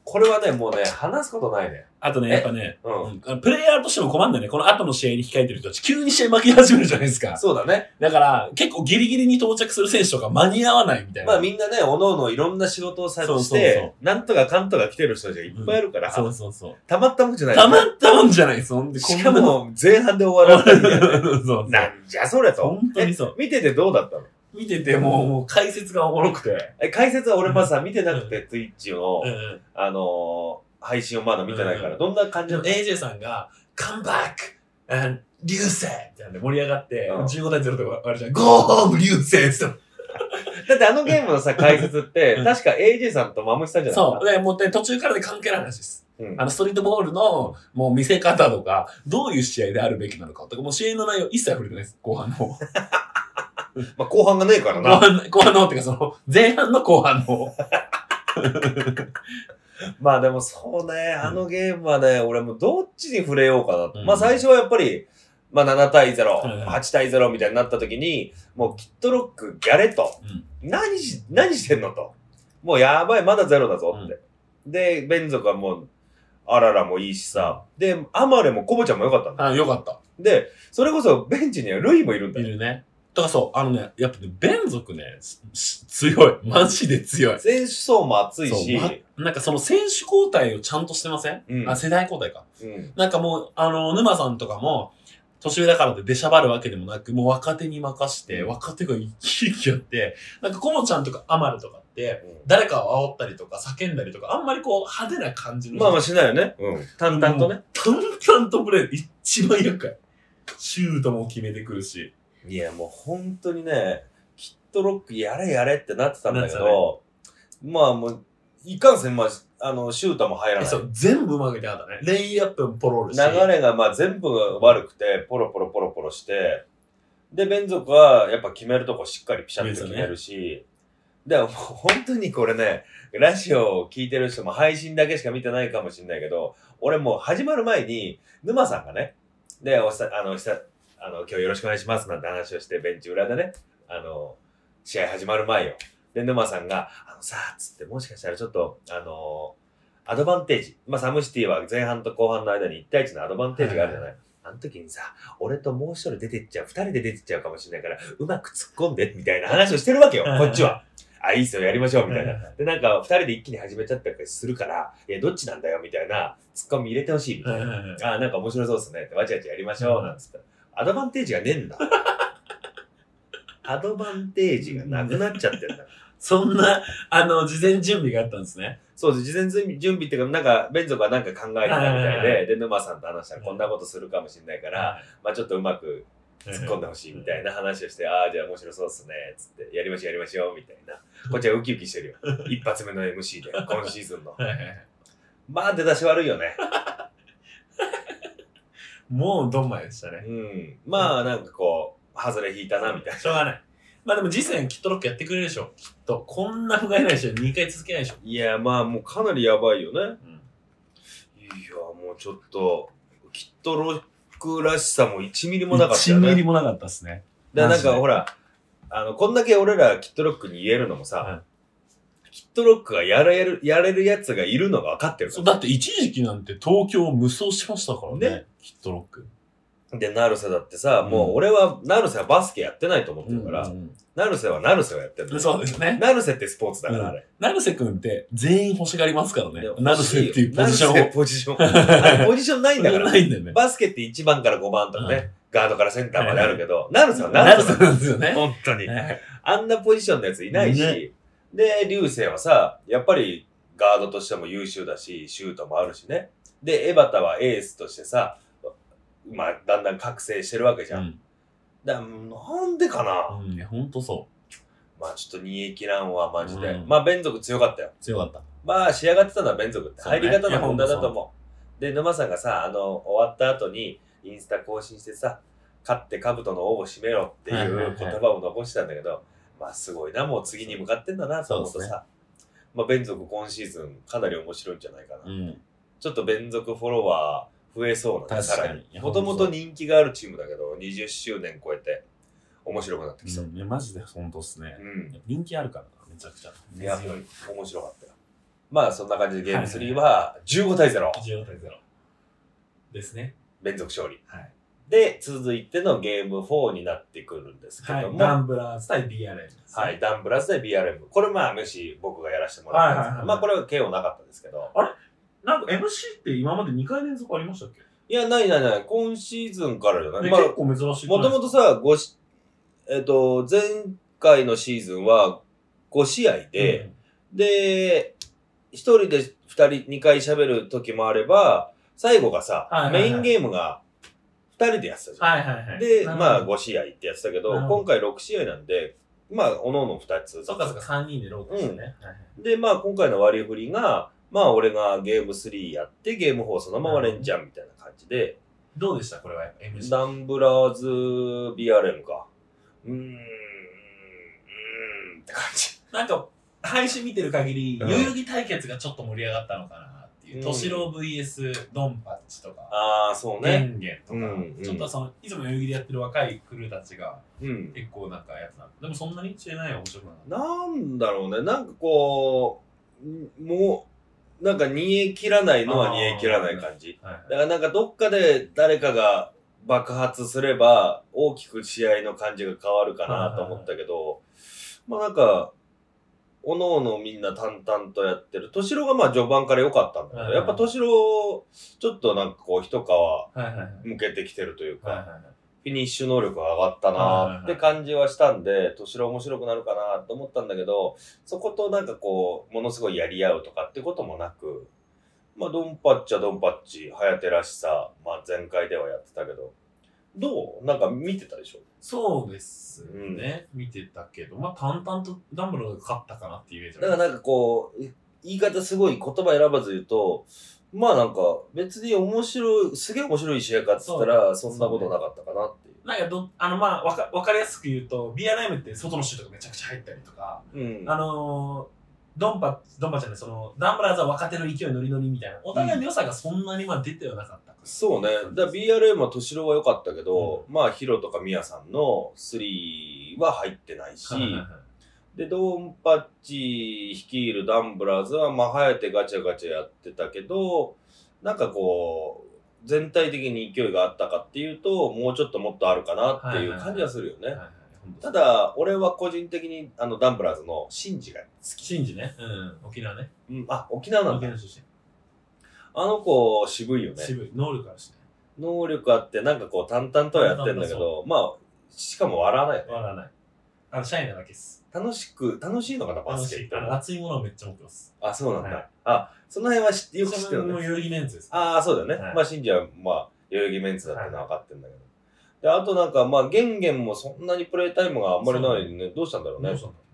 これはね、もうね、話すことないね。あとね、やっぱね、うん。プレイヤーとしても困るんだよね。この後の試合に控えてる人たち、急に試合負け始めるじゃないですか。そうだね。だから、結構ギリギリに到着する選手とか間に合わないみたいな。まあみんなね、おのおのいろんな仕事をさそうそうしてそ、なんとかかんとか来てる人たちがいっぱいいるから、そうそうそう。たまったもんじゃない。たまったもんじゃないです。ほんで、しかも、前半で終わらないね。[LAUGHS] そうそう。なんじゃそれと。本当にそうえ？見ててどうだったの？見ててもう、もう解説がおもろくて。え解説は俺まさ見てなくて、Twitch の。あのー、配信をまだ見てないから、うんどんな感じの AJ さんが、come back! and 流星みたいなんで盛り上がって、うん15対0とかあるじゃん。go home! 流星って言って [LAUGHS] だってあのゲームのさ、解説って、うん確か AJ さんとマムシさんじゃないそう。で、もうね途中からで関係ない話です。うんあの、ストリートボールの、もう見せ方とか、どういう試合であるべきなのかとか、もう試合の内容一切触れてないです。後半の方。[LAUGHS] まあ後半がねえから後な。半、後半の方っていうか、その、前半の後半の方。[LAUGHS] まあでもそうね、あのゲームはね、俺もどっちに触れようかなと。うんまあ最初はやっぱり、まあ7対0、うん8対0みたいになった時に、もうキットロック、ギャレット、何し、何してんのと。もうやばい、まだゼロだぞって。で、ベンゾがもう、あららもいいしさ。で、アマレもコボちゃんもよかったんだ。あ、よかった。で、それこそベンチにはルイもいるんだよ。いるね。だからそう、あのね、やっぱね、ベン族ね、強い。マジで強い。選手層も厚いし、まなんかその選手交代をちゃんとしてません、うんあ、世代交代か。うん。なんかもう、あの、沼さんとかも、年上だからって出しゃばるわけでもなく、もう若手に任して、うん若手が生き生きやって、なんかコモちゃんとかアマルとかって、誰かを煽ったりとか叫んだりとか、あんまりこう派手な感じの。まあまあしないよね。うん。淡々とね。淡々とプレー、一番厄介。シュートも決めてくるし。いや、もう本当にね、キットロックやれやれってなってたんだけなど、まあもう、いかんせん、まあ、あの、シュートも入らない。そう、全部うまくいってなかったね。レイアップもポロールし流れがまあ全部悪くて、ポロポロポロポロして、で、ベン族はやっぱ決めるとこしっかりピシャッと決めるし、でもう本当にこれね、ラジオを聞いてる人も配信だけしか見てないかもしれないけど、俺もう始まる前に、沼さんがね、で、おさ、あの、した、あの、今日よろしくお願いしますなんて話をして、ベンチ裏でね、あの、試合始まる前よ。で、沼さんが、あのさ、つって、もしかしたらちょっと、あの、アドバンテージ。まあ、サムシティは前半と後半の間に1対1のアドバンテージがあるじゃない、あの時にさ、俺ともう一人出てっちゃう、二人で出てっちゃうかもしれないから、うまく突っ込んで、みたいな話をしてるわけよ、こっちは。あ、いいっすよ、やりましょう、みたいな。で、なんか、二人で一気に始めちゃったりするから、いや、どっちなんだよ、みたいな、突っ込み入れてほしい、みたいな。あ、なんか面白そうっすね、って、わちゃわちゃやりましょう、なんつって。アドバンテージがねえんだ。アドバンテージがなくなっちゃってんだ。そんな、あの、事前準備があったんですね。そうです。事前準備準備っていうか、なんか、ベンゾがなんか考えてたみたいで、で、沼さんと話したらこんなことするかもしれないから、まあちょっとうまく突っ込んでほしいみたいな話をして、ああ、じゃあ面白そうっすね、つって、やりましょうやりましょう、みたいな。こっちはウキウキしてるよ。一発目の MC で、今シーズンの。まあ出だし悪いよね。もうドンマイでしたね。うん。まあなんかこう、外れ引いたな、みたいな。しょうがない。まあでも次戦きっとロックやってくれるでしょ。きっと。こんな不甲斐ない試合2回続けないでしょ。いや、まあもうかなりやばいよね。うん。いや、もうちょっと、きっとロックらしさも1ミリもなかったよ1ね。ミリもなかったですね。で、なんマジでかほら、あの、こんだけ俺らキットロックに言えるのもさ、はいキットロックがやれる、やれるやつがいるのが分かってるかそうだって一時期なんて東京を無双しましたからね。ねきっとロック。ら。で、ナルセだってさ、もうんう俺は、ナルセはバスケやってないと思ってるから、うんナルセはナルセをやってるのうんそうですね。ナルセってスポーツだから、あれ。成瀬くんって全員欲しがりますからねで。成瀬っていうポジションナルセポジション。あれポジションないんだから。[LAUGHS] ないんだよね。バスケって1番から5番とかね、うんガードからセンターまであるけど、ナルセはナ成瀬ルセだなんですよね。本当に。はいあんなポジションのやついないし、ねで、流星はさ、やっぱりガードとしても優秀だし、シュートもあるしね。で、エバタはエースとしてさ、まあ、だんだん覚醒してるわけじゃん。うん。だなんでかな、うん、いや、ほんとそまあちょっと煮え切らんわ、マジで。うんまあ、ベン族強かったよ。う。強かった。まあ、仕上がってたのはベン族って。入り方の問題だと思う。で、沼さんがさ、あの、終わった後に、インスタ更新してさ、勝って兜の尾を締めろってはいはいはいいう言葉を残してたんだけど、まあすごいな、もう次に向かってんだなと思うとさ、まあ、ベン族今シーズンかなり面白いんじゃないかな。うん。ちょっとベン族フォロワー増えそうなね、さらにもともと人気があるチームだけど、20周年超えて面白くなってきそう。うんいや、マジでほんとっすねう。ん。人気あるからな、めちゃくちゃ。いや、面白かったよ。まあそんな感じでゲーム3は15対0。14対0。ですね。連続勝利。はい。で、続いてのゲーム4になってくるんですけはい。ども、ダンブラーズ対 BRM ね。はい、ダンブラスで BRM。これまあ、むし僕がやらせてもらったんですけど、はいはいはいまあこれは KO なかったですけど、なんか MC って今まで2回連続ありましたっけ？いや、ないないない、今シーズンからじゃない。ねまあ、結構珍しい。もともとさ、ごし、えっ、と、前回のシーズンは5試合で、で、1人で2人、2回喋る時もあれば、最後がさ、はいはいはいメインゲームが2人でやってたじゃん。はいはいはい。で、まあ5試合ってやってたけど、今回6試合なんで、まあ、おのおの2つ。そっかそっか、3人でローテしてね。はいはいで、まあ今回の割り振りが、まあ俺がゲーム3やって、ゲーム4そのまま連チャンみたいな感じで、どうでした？これは MC。ダンブラーズ BRM か。うーん、うーんって感じ。なんか、配信見てる限り、うん代々木対決がちょっと盛り上がったのかなっていうう。んトシロ VS ドンパッチとか、ああ、そうゲね。ンゲンとか、うんうんちょっとその、いつも代々木でやってる若いクルーたちがうん。結構なんかやつなの。でもそんなに知れないよ、面白くなかった。なんだろうね。なんかこう、んもう、なんか煮え切らないのは煮え切らない感じ。はいだからなんかどっかで誰かが爆発すれば大きく試合の感じが変わるかなと思ったけど、まあなんか、おのおのみんな淡々とやってる。敏郎がまあ序盤から良かったんだけど、はいはいやっぱ敏郎、ちょっとなんかこう一皮。向けてきてるというか、はいはいはい。フィニッシュ能力が上がったなって感じはしたんで、敏郎面白くなるかなと思ったんだけど、そことなんかこう、ものすごいやり合うとかってこともなく、まあ、ドンパッチはドンパッチ、ハヤテらしさ、まあ、前回ではやってたけど、どう？なんか見てたでしょ？そうですね。見てたけど、まあ淡々とダンブルが勝ったかなっていうイメージだからなんかこう、言い方すごい言葉選ばず言うと、まあなんか別に面白い、すげえ面白い試合かっつったら、そんなことなかったかなっていう。なんかど、あの、まあ、わか、わかりやすく言うと、BRM って外のシュートがめちゃくちゃ入ったりとか、うん。あのー、ドンパ、ドンパちゃんね、その、ダンブラーズは若手の勢いノリノリみたいな、お互いの良さがそんなにまあ出てはなかった。そうね。だ BRM は敏郎は良かったけど、まあヒロとかミヤさんの3は入ってないし、はいはいはいで、ドンパッチ率いるダンブラーズは、まあ、はやてガチャガチャやってたけど、なんかこう、全体的に勢いがあったかっていうと、もうちょっともっとあるかなっていう感じはするよね。はいはいほんとただ、俺は個人的に、あの、ダンブラーズのシンジが好き。シンジね。うん。沖縄ね。うん、あ、沖縄なんだ。沖縄出あの子、渋いよ身。ね。渋い。能力あるしね。能力あって、なんかこう、淡々とはやってんだけど、まあ、しかも笑わないよね。笑わない。あの、シャイなだけです。楽しく、楽しいのかな、バ。スケって熱いものをめっちゃ持ってます。あ、そうなんだ。はいあ、その辺はよく知ってるね。もう代々木メンツです。ああ、そうだよね。はいまあ、シンジは、まあ、代々木メンツだってのは分かってるんだけど。で、あとなんか、まあ、ゲンゲンもそんなにプレイタイムがあんまりないね、どうしたんだろうねどうし。たんだろ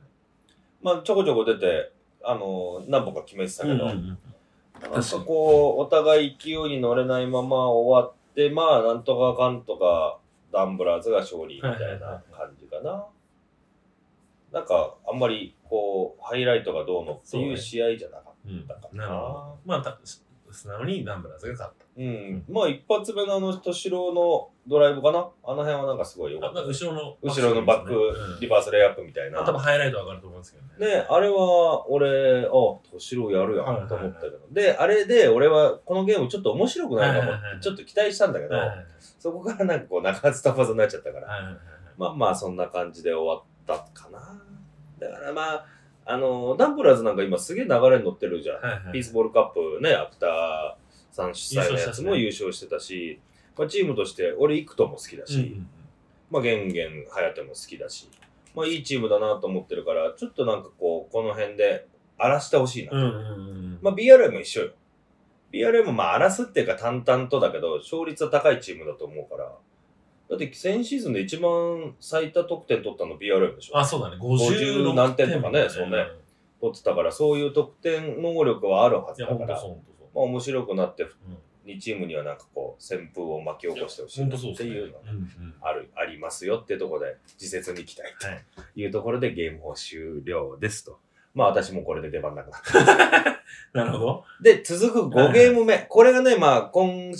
まあ、ちょこちょこ出て、あの、何本か決めてたけど、うねうんうんうんなんかこう、お互い勢いに乗れないまま終わって、まあ、なんとかかんとか、ダンブラーズが勝利みたいな感じかな。なんか、あんまり、こう、ハイライトがどうのっていう試合じゃなかっうんたかなるほど。まあ、た素直にダンブラーズが勝った。うん。まあ、一発目のあの、敏郎のドライブかな？あの辺はなんかすごい良かあった。後ろの。後ろのバック、リバースレイアップみたいな。多分ハイライト上がると思うんですけどね。ね、あれは、俺、あ、敏郎やるやんと思ったけど。で、あれで、俺は、このゲームちょっと面白くないかもって、ちょっと期待したんだけどそこからなんかこう、中津飛ばずになっちゃったから。まあまあ、そんな感じで終わったかな。だからまあ、あの、ダンブラーズなんか今すげえ流れに乗ってるじゃん。ピースボールカップね、アクターさん主催のやつも優勝してたし、まあ、チームとして、俺、イクトも好きだし、うんうんまあ、ゲンゲン、ハヤテも好きだし、まあ、いいチームだなと思ってるから、ちょっとなんかこう、この辺で荒らしてほしいな。うんうんうんうんまあ、BRM も一緒よ。BRM まあ、荒らすっていうか淡々とだけど、勝率は高いチームだと思うから、だって先シーズンで一番最多得点取ったの BRM でしょあ、そうだね。50 56何点とかねそうね取ってたから、そういう得点能力はあるはずいや、だから、ほんとそう、ほんとそう。まあ、面白くなって、うん2チームにはなんかこう、旋風を巻き起こしてほしいっていうのがある、ありますよっていうところで、自説に行きたいはいというところでゲームを終了ですと。まあ私もこれで出番なくなった。[LAUGHS] なるほど。で、続く5ゲーム目。これがね、まあ今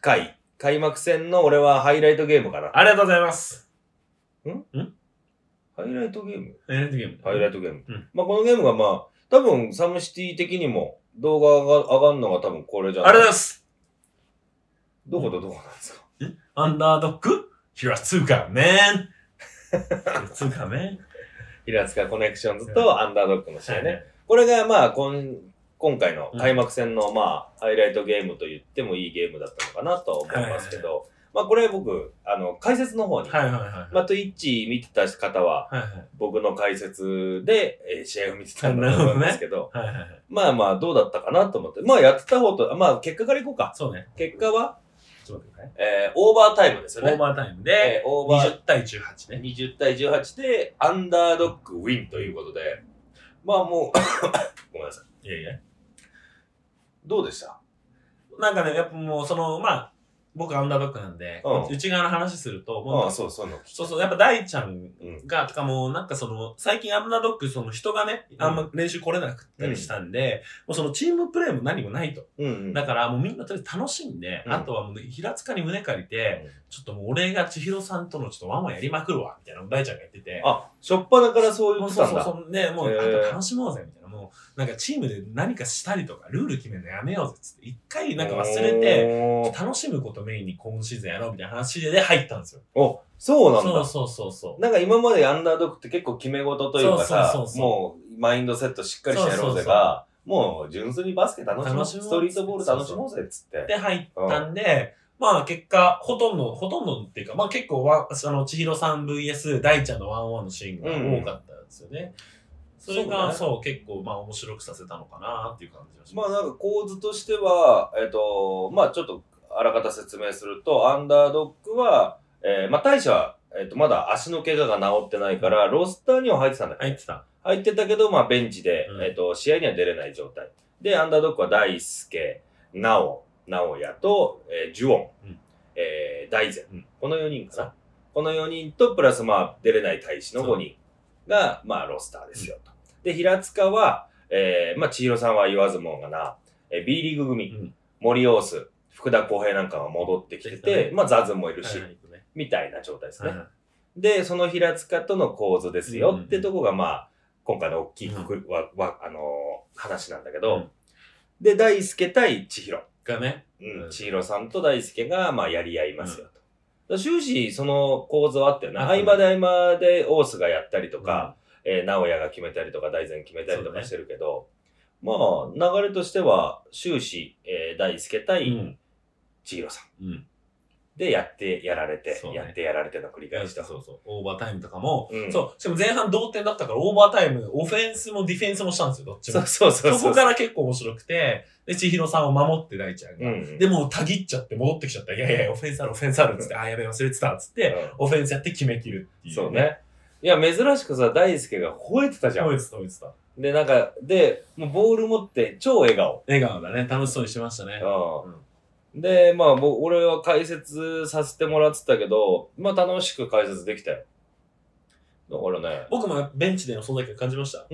回、開幕戦の俺はハイライトゲームかな。ありがとうございます。ハイライトゲーム？エレントゲーム。ハイライトゲーム。うんまあこのゲームがまあ、多分、サムシティ的にも動画が上がるのが多分これじゃない？ありがとうございます。どこと？どこなんですか？アンダードッグ平塚メン？平塚メン？平塚コネクションズとアンダードッグの試合ね。これがまあ、今、今回の開幕戦のまあ、ハイライトゲームと言ってもいいゲームだったのかなと思いますけど、まあこれ僕、あの、解説の方に、はいはいはい。まあ、 Twitch 見てた方は、はいはい。僕の解説で、えー試合を見てたんだと思いますけど、はいはいはい。まあまあ、どうだったかなと思って。まあ、やってた方と、まあ、結果からいこうか。そうね。結果は、ちょっと待ってください。えー、オーバータイムですよね。オーバータイムえでー、オーバー20対18ね。20対18で、アンダードッグウィンということで、まあもう、[COUGHS] ごめんなさい。いやいや。どうでした？なんかね、やっぱもうその、まあ、僕アンダードッグなんで、うん内側の話すると、もうああ、そう、そう。そうそう、やっぱ大ちゃんうん。が、とかもうなんかその、最近アンダードッグ、その人がね、あんま練習来れなくったりしたんで、もうそのチームプレーも何もないと。うん、うん。だからもうみんなとりあえず楽しんで、うんあとはもう平塚に胸借りて、ちょっともう俺が千尋さんとのちょっとワンワンやりまくるわ、みたいなのを大ちゃんが言ってて。あ、しょっぱなからそうもう言ってたんだ。そうそうそう。ね、もう、へーあと楽しもうぜ、みたいな。なんかチームで何かしたりとか、ルール決めるのやめようぜ、つって。一回なんか忘れて、て。楽しむことメインに今シーズンやろうみたいな話で入ったんですよ。お、そうなんだ。そうそうそうそう。なんか今までアンダードッグって結構決め事というかさそうそうそう、そうもうマインドセットしっかりしてやろうぜが、もう純粋にバスケ楽しもう。ストリートボール楽しもうぜっつって。で入ったんで、まあ結果、ほとんど、ほとんどっていうか、まあ結構わ、あの、千尋さん VS 大ちゃんのワンワンのシーンが多かったんですよね。それが、そうね結構、まあ面白くさせたのかなっていう感じがしまます。あなんか構図としては、えっ、と、まあちょっとあらかた説明すると、アンダードッグは、えー、まあ大社は、えっ、と、まだ足の怪我が治ってないから、ロスターには入ってたんだけど、入ってた。入ってたけど、まあベンチで、うんえっ、と、試合には出れない状態。で、アンダードッグは大輔、なお、直哉と、えー、ジュオン、うんえー、大善、うんこの4人かな。この4人と、プラスまあ出れない大使の5人が、まあロスターですよと。で、平塚は、えー、まあ千尋さんは言わずもがな、えー、B リーグ組、うん。森オース、福田浩平なんかが戻ってきてて、まあザズンもいるし、はいはい。ねみたいな状態ですね。はいはい。で、その平塚との構図ですよってとこが、まあ、今回の大きいくわ、わ、あのー話なんだけど、うん。で、大輔対千尋。がね。うんうん。千尋さんと大輔が、まあ、やり合いますよと。終始、その構図はあったよね。合間で合間でオースがやったりとか、えー直哉が決めたりとか、大善決めたりとかしてるけど、まあ、流れとしては、終始、えー大輔う対ん。千尋さん。うん。で、やって、やられて、ねやってやられての繰り返しと。そうそう。オーバータイムとかも、うんそう。しかも前半同点だったから、オーバータイム、オフェンスもディフェンスもしたんですよ、どっちもそう。そうそうそう。そこから結構面白くて、で、千尋さんを守って大ちゃんが。うん。でも、たぎっちゃって戻ってきちゃった。いやいや、オフェンスある、オフェンスあるっつって、あ、やべえ、忘れてたっつって、オフェンスやって決め切るっていう、そう。ね。いや、珍しくさ、大輔が吠えてたじゃん。覚えてた、覚えてた。で、なんか、で、もうボール持って超笑顔。笑顔だね。楽しそうにしてましたね。うん。で、まあ、僕、俺は解説させてもらってたけど、まあ、楽しく解説できたよ。だからね、僕もベンチでの存在感感じました。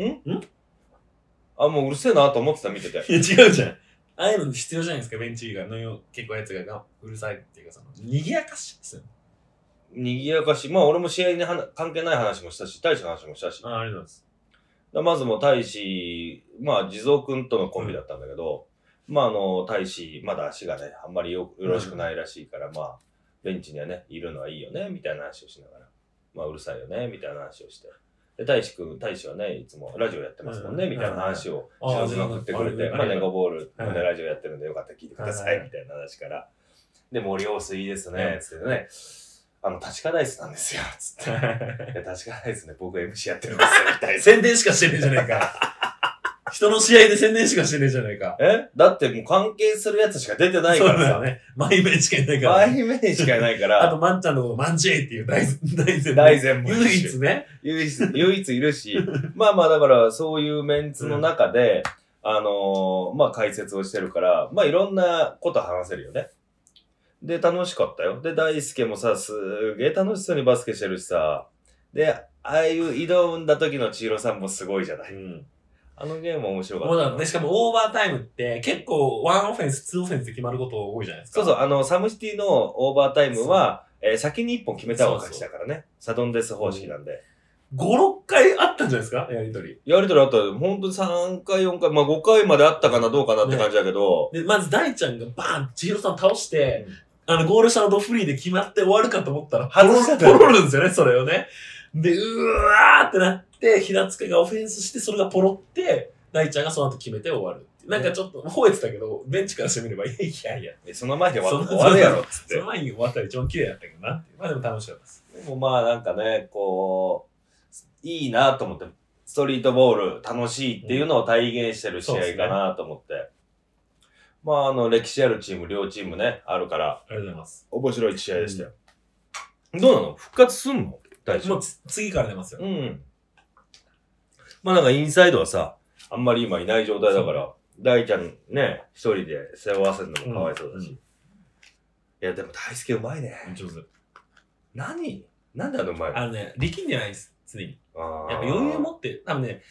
あ、もううるせえなと思ってた、見てて。いや、違うじゃん。ああいうの必要じゃないですか、ベンチがのよ結構やつががうるさいっていうか、その、賑やかしですよ。賑やかし、まあ、俺も試合にはな関係ない話もしたし、大使の話もしたし。あありがとうございます。だまずもう大使、まあ、地蔵くんとのコンビだったんだけど、まあ、あの、大使、まだ足がね、あんまりよよろしくないらしいから、まあ、ベンチにはね、いるのはいいよね、みたいな話をしながら、まあ、うるさいよね、みたいな話をして。で、大使くん、大使はね、いつもラジオやってますもんね、うん。みたいな話を、うん。うん。上手に送ってくれて、あまあ、ネゴボールはい。でラジオやってるんで、よかったら聞いてください、はい。みたいな話から。で、森大水いいですね、つってね、あの、立川ダイスなんですよ、つって。[LAUGHS] いや、確かないですね。僕が MC やってるんですよ、みたいな。[LAUGHS] 宣伝しかしてねえじゃねえか。人の試合で宣伝しかしてねえじゃねえか。え？だってもう関係するやつしか出てないそからさ。うだよね。マイベンしかいないから。前面しかいないか [LAUGHS] あと、ら、マンちゃんのこと、マンジェイっていう大大前大善も唯し一ね。唯一、唯一いるし、まあまあだからそういうメンツの中で、あのーまあ解説をしてるから、まあいろんなこと話せるよね。で、楽しかったよ。で、大輔もさ、すげえ楽しそうにバスケしてるしさ、で、ああいう挑んだ時の千尋さんもすごいじゃない。うん。あのゲームも面白かった。もうだね、しかもオーバータイムって結構ワンオフェンス、ツーオフェンスで決まること多いじゃないですか。そうそう、あの、 SOMECITY のオーバータイムは、えー先に一本決めた方が勝ちだからね。サドンデス方式なんで。5、6回あったんじゃないですか？やりとり。やりとりあったら、ほんとに3回、4回、まあ5回まであったかな、どうかなって感じだけど、で、まず大ちゃんがバーン千尋さん倒して、あの、ゴール下のドフリーで決まって終わるかと思ったら、外しポロるんですよね、それをね。で、うわーってなって、平塚がオフェンスして、それがポロって、大ちゃんがその後決めて終わる。なんかちょっと、吠えてたけど、ベンチからしてみれば、いやいやいや、えその前で終わその終わるやろ、つってその。前に終わったら一番綺麗だったけどな。まあでも楽しかったです。でもまあなんかね、こう、いいなと思って、ストリートボール楽しいっていうのを体現してる試合かなと思って。まああの歴史あるチーム、両チームね、あるから、ありがとうございます。面白い試合でしたよ。どうなの？復活すんの？大丈夫もうつ次から出ますよ。うん。まあなんかインサイドはさ、あんまり今いない状態だから、大ちゃんね、一人で背負わせるのもかわいそうだし。うんうんいやでも大輔うまいね。上手。何？なんであのうまいの？あのね、力んでないです、常に。やっぱ余裕持って、多分ね、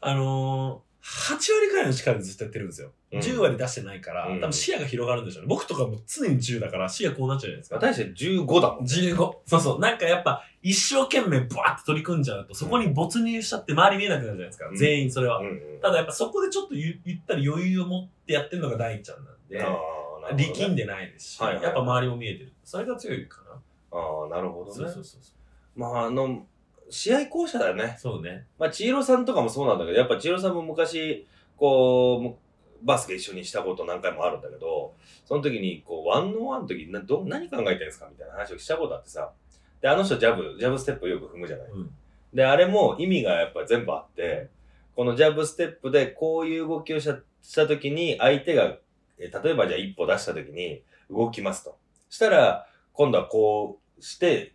あのー、8割くらいの力でずっとやってるんですよ。うん10割出してないから、うん多分視野が広がるんでしょうね。僕とかも常に10だから視野こうなっちゃうじゃないですか。大輔15だもん。15。そうそう。なんかやっぱ、一生懸命バーって取り組んじゃうと、そこに没入しちゃって周り見えなくなるじゃないですか。うん全員それは。うんうんただやっぱそこでちょっとゆゆったり余裕を持ってやってるのが大ちゃんなんで、ね力んでないですし、はいはいやっぱ周りも見えてる。それが強いかな。ああ、なるほどね。そうそうそうそまあ、あの、試合巧者だよねう。。そうね。まあ、千尋さんとかもそうなんだけど、やっぱ千尋さんも昔、こうむ、バスケ一緒にしたこと何回もあるんだけど、その時に、こう、ワンオンワンの時になど何考えてるんですかみたいな話をしたことあってさ。で、あの人ジャブ、ジャブステップよく踏むじゃない。うん。で、あれも意味がやっぱ全部あって、このジャブステップでこういう動きをしたした時に、相手が、え例えばじゃあ一歩出した時に動きますと。したら、今度はこうして、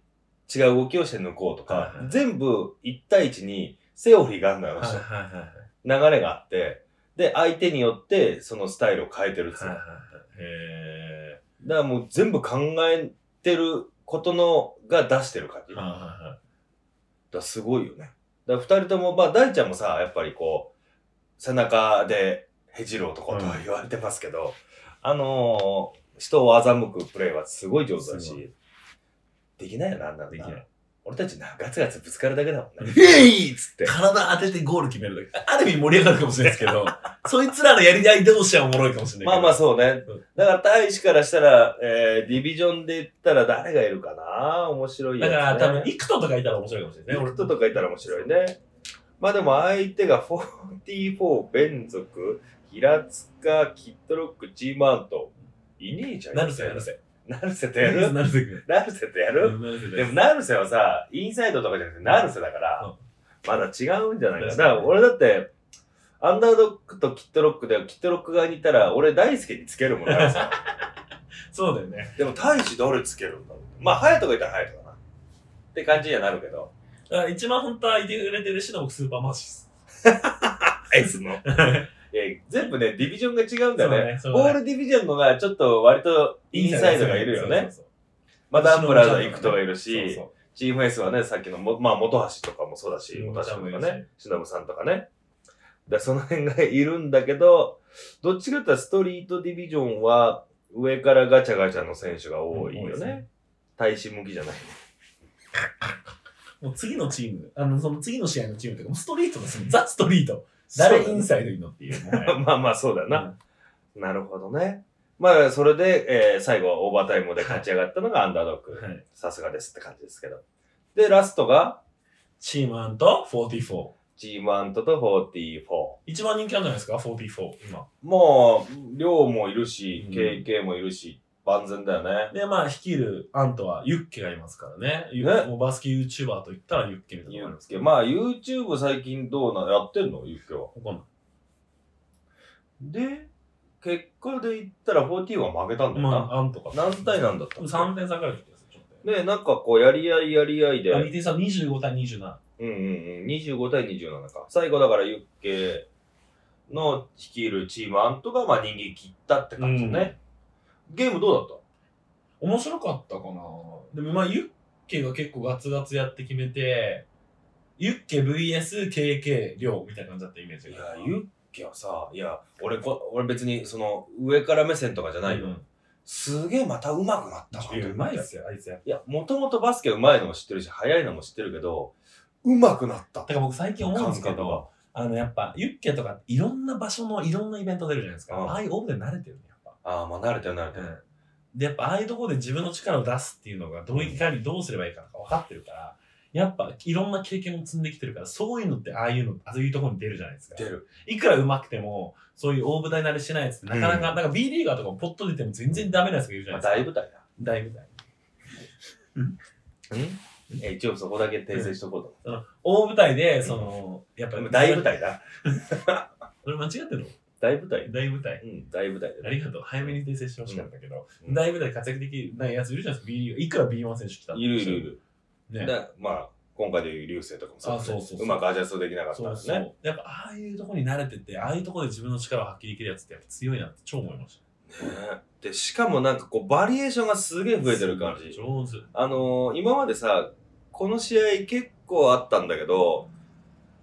違う動きをして抜こうとか、はいはいはい全部1対1にセオリーがあるのよ、あのはい人はいはいはい。流れがあって、で、相手によってそのスタイルを変えてるっつうの。へだからもう全部考えてることのが出してる感じ。ー。だすごいよね。だから二人とも、まあ大ちゃんもさ、やっぱりこう、背中でへじる男とは言われてますけど、あのー人を欺くプレーはすごい上手だし、できないよな、あんなできない。俺たちな、ガツガツぶつかるだけだもんね。えいっつって。[LAUGHS] 体当ててゴール決めるだけ。ある意味盛り上がるかもしれないですけど、[LAUGHS] そいつらのやり合い同士はおもろいかもしれない。まあまあそうねうん。だから大使からしたら、えー、ディビジョンで言ったら誰がいるかな？面白いやつ、ね。だから多分、イクトとかいたら面白いかもしれないね。イクトとかいたら面白いね。まあでも相手が44、連続、平塚、キットロック、チームアント。いねえじゃん。なるせ、なるせ。せ。ナルセとやる？なるせくん。ナルセとやる、でもナルセはさ、インサイドとかじゃなくてナルセだから、うんまだ違うんじゃないかな。俺だって、アンダードッグとキットロックで、キットロック側にいたら、俺大輔につけるもん、ナルセ。そうだよね。でも大使誰つけるんだろう？まあ、ハヤトがいたらハヤトかな。って感じにはなるけど。一番本当はいてくれてるしの僕スーパーマーシです。アイスの。[LAUGHS] いや全部ね、ディビジョンが違うんだよね。ねねボールディビジョンのがちょっと割とインサイドがいるよね。そうそうまたアンブラザー行くとがいるそうし、そうチームエースはね、さっきのも、まあ、元橋とかもそうだし、うん元橋とかね、忍さんとかね。だその辺がいるんだけど、どっちかってストリートディビジョンは上からガチャガチャの選手が多いよねうんね。大使向きじゃない。[LAUGHS] もう次のチーム、あの、その次の試合のチームとか、もうストリートですよ。ザ・ストリート。誰インサイドいいのっていう。まあまあそうだよな。なるほどね。まあ、それで、えー最後はオーバータイムで勝ち上がったのがアンダードッグ。はい。さすがですって感じですけど。で、ラストが、チームアンと44。チームアントと44。一番人気あるんじゃないですか ?44、今。もう、量もいるしうん、KK もいるし、万全だよね。で、まあ、率いるアントはユッケがいますからね。ユねもうバスケ YouTuber と言ったらユッケみたいなユッケ。のがあすけど。まあ、YouTube 最近どうな、やってんの？ユッケは。わかんない。で、結果で言ったら40は負けたんだよな。まあ、アントか。何対何だった？の3点差ぐらいだったんでなんかこう、やり合いやり合いで、あ、2点差25対27。うんうんうん、25対27か。最後だからユッケの率いるチームアントがまあ逃げ切ったって感じね。ゲームどうだっ面白かったかな？でもまあ、ユッケが結構ガツガツやって決めて、ユッケ VS KK 量みたいな感じだったイメージたいや、ユッケはさ、いや、俺こ、俺別にその上から目線とかじゃないよ。うんすげえまた上手くなったないやうまいっすよ、あいつや。いや、もともとバスケ上手いのも知ってるし、速いのも知ってるけど、うまくなっただ。から僕最近思うんですけ感覚がど、あの、やっぱ、ユッケとかいろんな場所のいろんなイベント出るじゃないですか。うんああいうオーブで慣れてるね。ああ、まあ慣れてる慣れてる。うん。で、やっぱ、ああいうところで自分の力を出すっていうのが、どういかにどうすればいいかとか分かってるから、やっぱ、いろんな経験を積んできてるから、そういうのって、ああいうの、ああいうところに出るじゃないですか。出る。いくら上手くても、そういう大舞台慣れしてないやつって、なかなか、うんなんか B リーガーとかもポッと出ても全然ダメなやつがいるじゃまあないですか。大舞台だ。大舞台。んえ一応そこだけ訂正しとこうとその大舞台で、その、やっぱ。大舞台だ。[LAUGHS] それ間違ってるの？大舞台。大舞台。うん、大舞台だ。ありがとう。早めに訂正してほしかったけど、うん大舞台活躍できないやついるじゃないですか、B リ。いくら B1 選手来たいるいるいる。ね。で、まあ、今回でいう流星とかもあそうそうそううまくアジャストできなかったそうそんですね。う。やっぱ、ああいうところに慣れてて、ああいうところで自分の力を発揮できるやつってやっぱ強いなって超思いました。ねで、しかもなんかこう、バリエーションがすげえ増えてる感じ。上手。あのー、今までさ、この試合結構あったんだけど、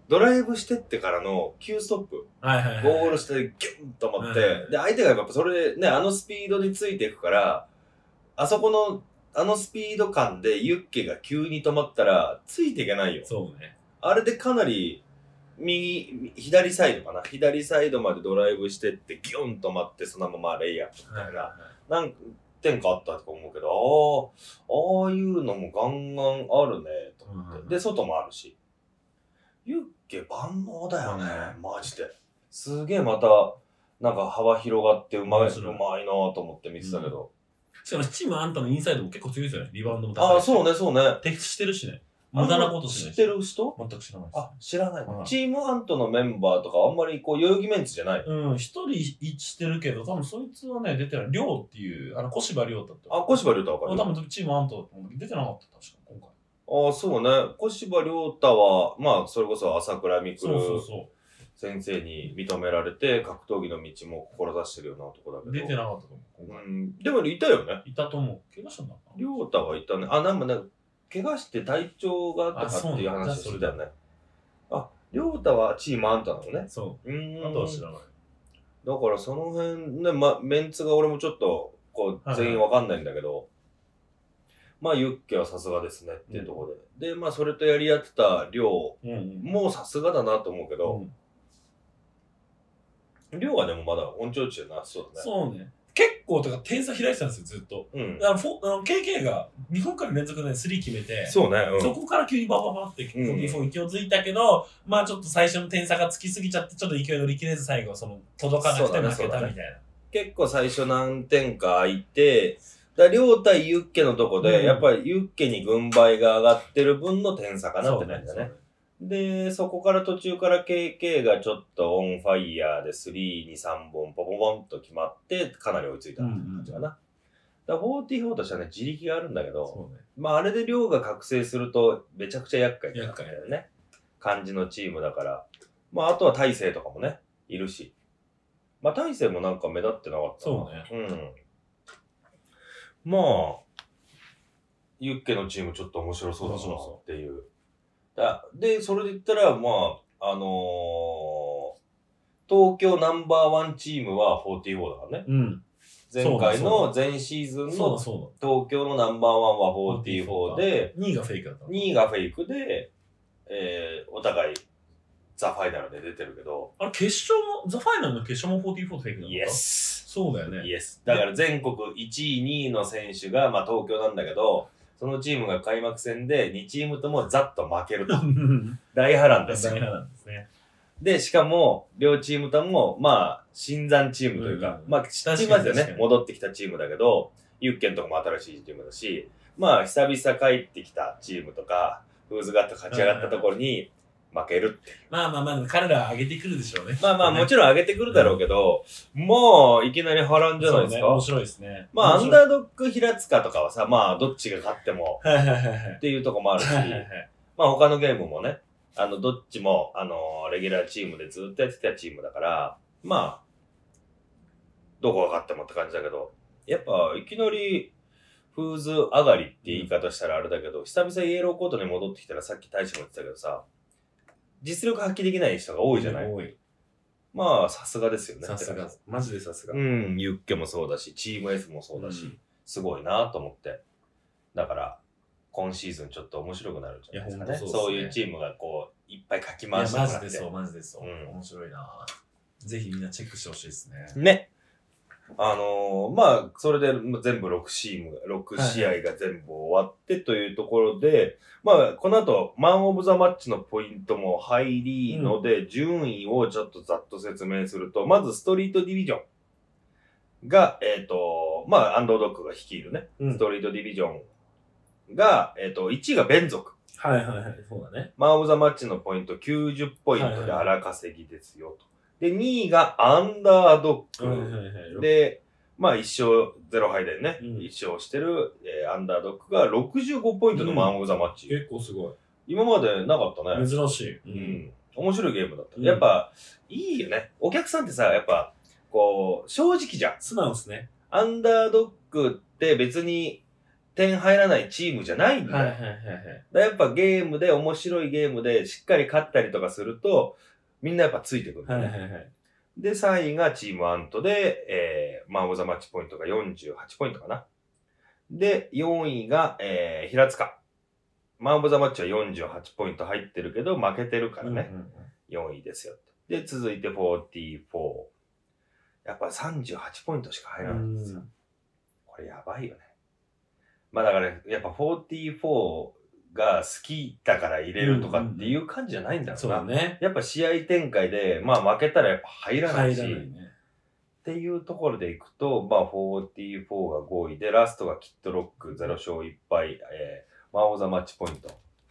ドライブしてってからの急ストップ、はいはいはい。ゴール下でギュンと思って、うんで、相手がやっぱそれでね、あのスピードについていくから、あそこの、あのスピード感でユッケが急に止まったら、ついていけないよ。そうね。あれでかなり、右、左サイドかな左サイドまでドライブしてって、ギュンと止まって、そのままレイアップみたいな。何点かあったとか思うけど、ああ、ああいうのもガンガンあるね、と思って。うんで、外もあるし。ユッケ万能だよね、うんマジで。すげえまた、なんか幅広がってうまい、うまいなと思って見てたけど。しかもチームあんたのインサイドも結構強いですよね。リバウンドも高いし。ああ、そうね、そうね。敵してるしね。無駄なことしないし。知ってる人？全く知らないです。あ、知らない、うんチームアントのメンバーとかあんまりこう、代々木メンツじゃない。うん、一人いしてるけど、多分そいつはね、出てない。りょうっていう、あの、小柴りょうだって。あ、小柴亮太わかる多分チームアント出てなかった、確か、今回。ああ、そうね。小柴亮太は、まあ、それこそ朝倉未来そうそうそ先生に認められて、格闘技の道も志してるような男だけう。ど。出てなかったと思う、今回。うん。でもいたよね。いたと思う。怪我したんだな。亮太はいたね。あ、なんかね、怪我して体調があそうなんだっていう話をよね。あ、亮太はチームアンタなのね。そうーん。う。あとは知らない。だからその辺ね、ま、メンツが俺もちょっと、こう、はいはい全員わかんないんだけど、まあ、ユッケはさすがですねっていうところで。で、まあ、それとやり合ってた亮うんうん。もうさすがだなと思うけど、うん亮はでもまだ温調中な、そうだね。そうね。結構、とか点差開いてたんですよ、ずっと。うん。あの、フォあの KK が日本から連続で3決めて、そうね。うんそこから急にバババってうん44勢いづいたけど、まあちょっと最初の点差がつきすぎちゃって、ちょっと勢い乗り切れず最後その届かなくて負けたみたいな。結構最初何点か空いて、だ両対ユッケのとこで、うんやっぱりユッケに軍配が上がってる分の点差かなって感じだね。で、そこから途中から KK がちょっとオンファイヤーで3に3本ポポポンと決まって、かなり追いついた感じかな。だから44としてはね、自力があるんだけど、ね。まああれで量が覚醒するとめちゃくちゃ厄介だよね。感じのチームだから。まああとは大勢とかもね、いるし。まあ大勢もなんか目立ってなかったなそうね。うん。まあ、ユッケのチームちょっと面白そうだなっていう。だで、それで言ったら、まあ、あのー東京ナンバーワンチームは44だからね。うん。前回の前シーズンの東京のナンバーワンはうだ。44で、2位がフェイクだったの。2位がフェイクで、えー、お互いザ・ファイナルで出てるけど、あれ、決勝も、ザ・ファイナルの決勝も44フェイクだったイエスそうだよね。イエス。だから全国1位、2位の選手が、まあ東京なんだけど、そのチームが開幕戦で2チームともざっと負けると。大波乱ですよ。大変なんですね。で、しかも、両チームとも、まあ、新参チームというか、うんまあ、知って確ますよね。戻ってきたチームだけど、ユッケンとかも新しいチームだし、まあ、久々帰ってきたチームとか、フーズガット勝ち上がったところに負けるって。まあまあまあ、彼らは上げてくるでしょうね。まあまあ、もろちろん上げてくるだろうけど、もう、いきなり波乱じゃないですか。面白いですね。まあ、アンーダードッグ平塚とかはさ、まあ、どっちが勝ってもっていうとこもあるし。まあ他のゲームもね、あの、どっちも、あの、レギュラーチームでずっとやってたチームだから、まあ、どこが勝ってもって感じだけど、やっぱ、いきなり、フーズ上がりって言い方したらあれだけど、久々イエローコートに戻ってきたらさっき大使も言ってたけどさ、実力発揮できない人が多いじゃない？多い。まあ、さすがですよね。さすが。マジでさすが。うん、ユッケもそうだし、チーム F もそうだし、うんすごいなと思って。だから、今シーズンちょっと面白くなるんじゃないですかね。そそううですねいうチームがこう、いっぱいかきいや、回してもらって。マジでそう、マジでそう。うん面白いなぜひみんなチェックしてほしいですね。ね。あのーまあ、それで全部6チーム、6試合が全部終わってというところで、まあ、この後、マン・オブ・ザ・マッチのポイントも入りので、順位をちょっとざっと説明すると、まずストリートディビジョンが、えっ、と、まあ、アンドードックが率いるね、うんストリートディビジョンが、えっ、と、1位がベン族。はいはいはい。そうだね。マン・オブ・ザ・マッチのポイント90ポイントで荒稼ぎですよと。で、2位がアンダードッグ。はいはいはい。で、まあ1勝0敗でね、うん一勝してる、えーアンダードッグが65ポイントのマン・オブ・ザ・マッチ。結構すご今までなかったね。い。珍しい。うん。面白いゲームだった。うんやっぱ、いいよね。お客さんってさ、やっぱ、こう、正直じゃん。素直ですね。アンダードッグって別に点入らないチームじゃないんだよ。はいはいはいはい。やっぱゲームで、面白いゲームでしっかり勝ったりとかすると、みんなやっぱついてくるね、いはいはい。で、3位がチームアントで、えー、マン・オブ・ザ・マッチポイントが48ポイントかな。で、4位が、えー、平塚。マン・オブ・ザ・マッチは48ポイント入ってるけど、負けてるからね、うんうんうん4位ですよ。で、続いて44。やっぱ38ポイントしか入らないんですよ。これやばいよね。まあだから、やっぱ44が好きだから入れるとかっていう感じじゃないんだろそううな。だね。やっぱ試合展開で、まあ負けたらやっぱ入らないし、入らないね。っていうところでいくと、まあ44が5位で、ラストがキットロック0勝1敗、えー、マン・オブ・ザ・マッチポイント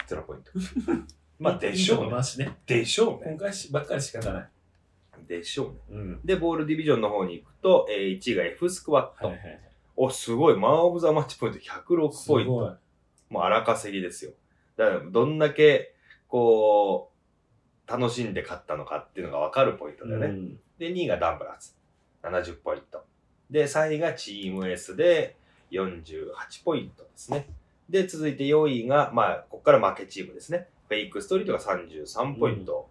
0ポイント。[LAUGHS] まあでしょうね。マジね。でしょうね。今回しばっかり仕方ない。でしょうね。うん。で、ボールディビジョンの方に行くと、えー、1位が F スクワット。はいはいはい。お、すごい。マン・オブ・ザ・マッチポイント106ポイント。もう荒稼ぎですよ。だから、どんだけ、こう、楽しんで勝ったのかっていうのが分かるポイントだよね。うんで、2位がダンブラーズ。70ポイント。で、3位がチーム S で48ポイントですね。で、続いて4位が、まあ、ここから負けチームですね。フェイクストリートが33ポイント。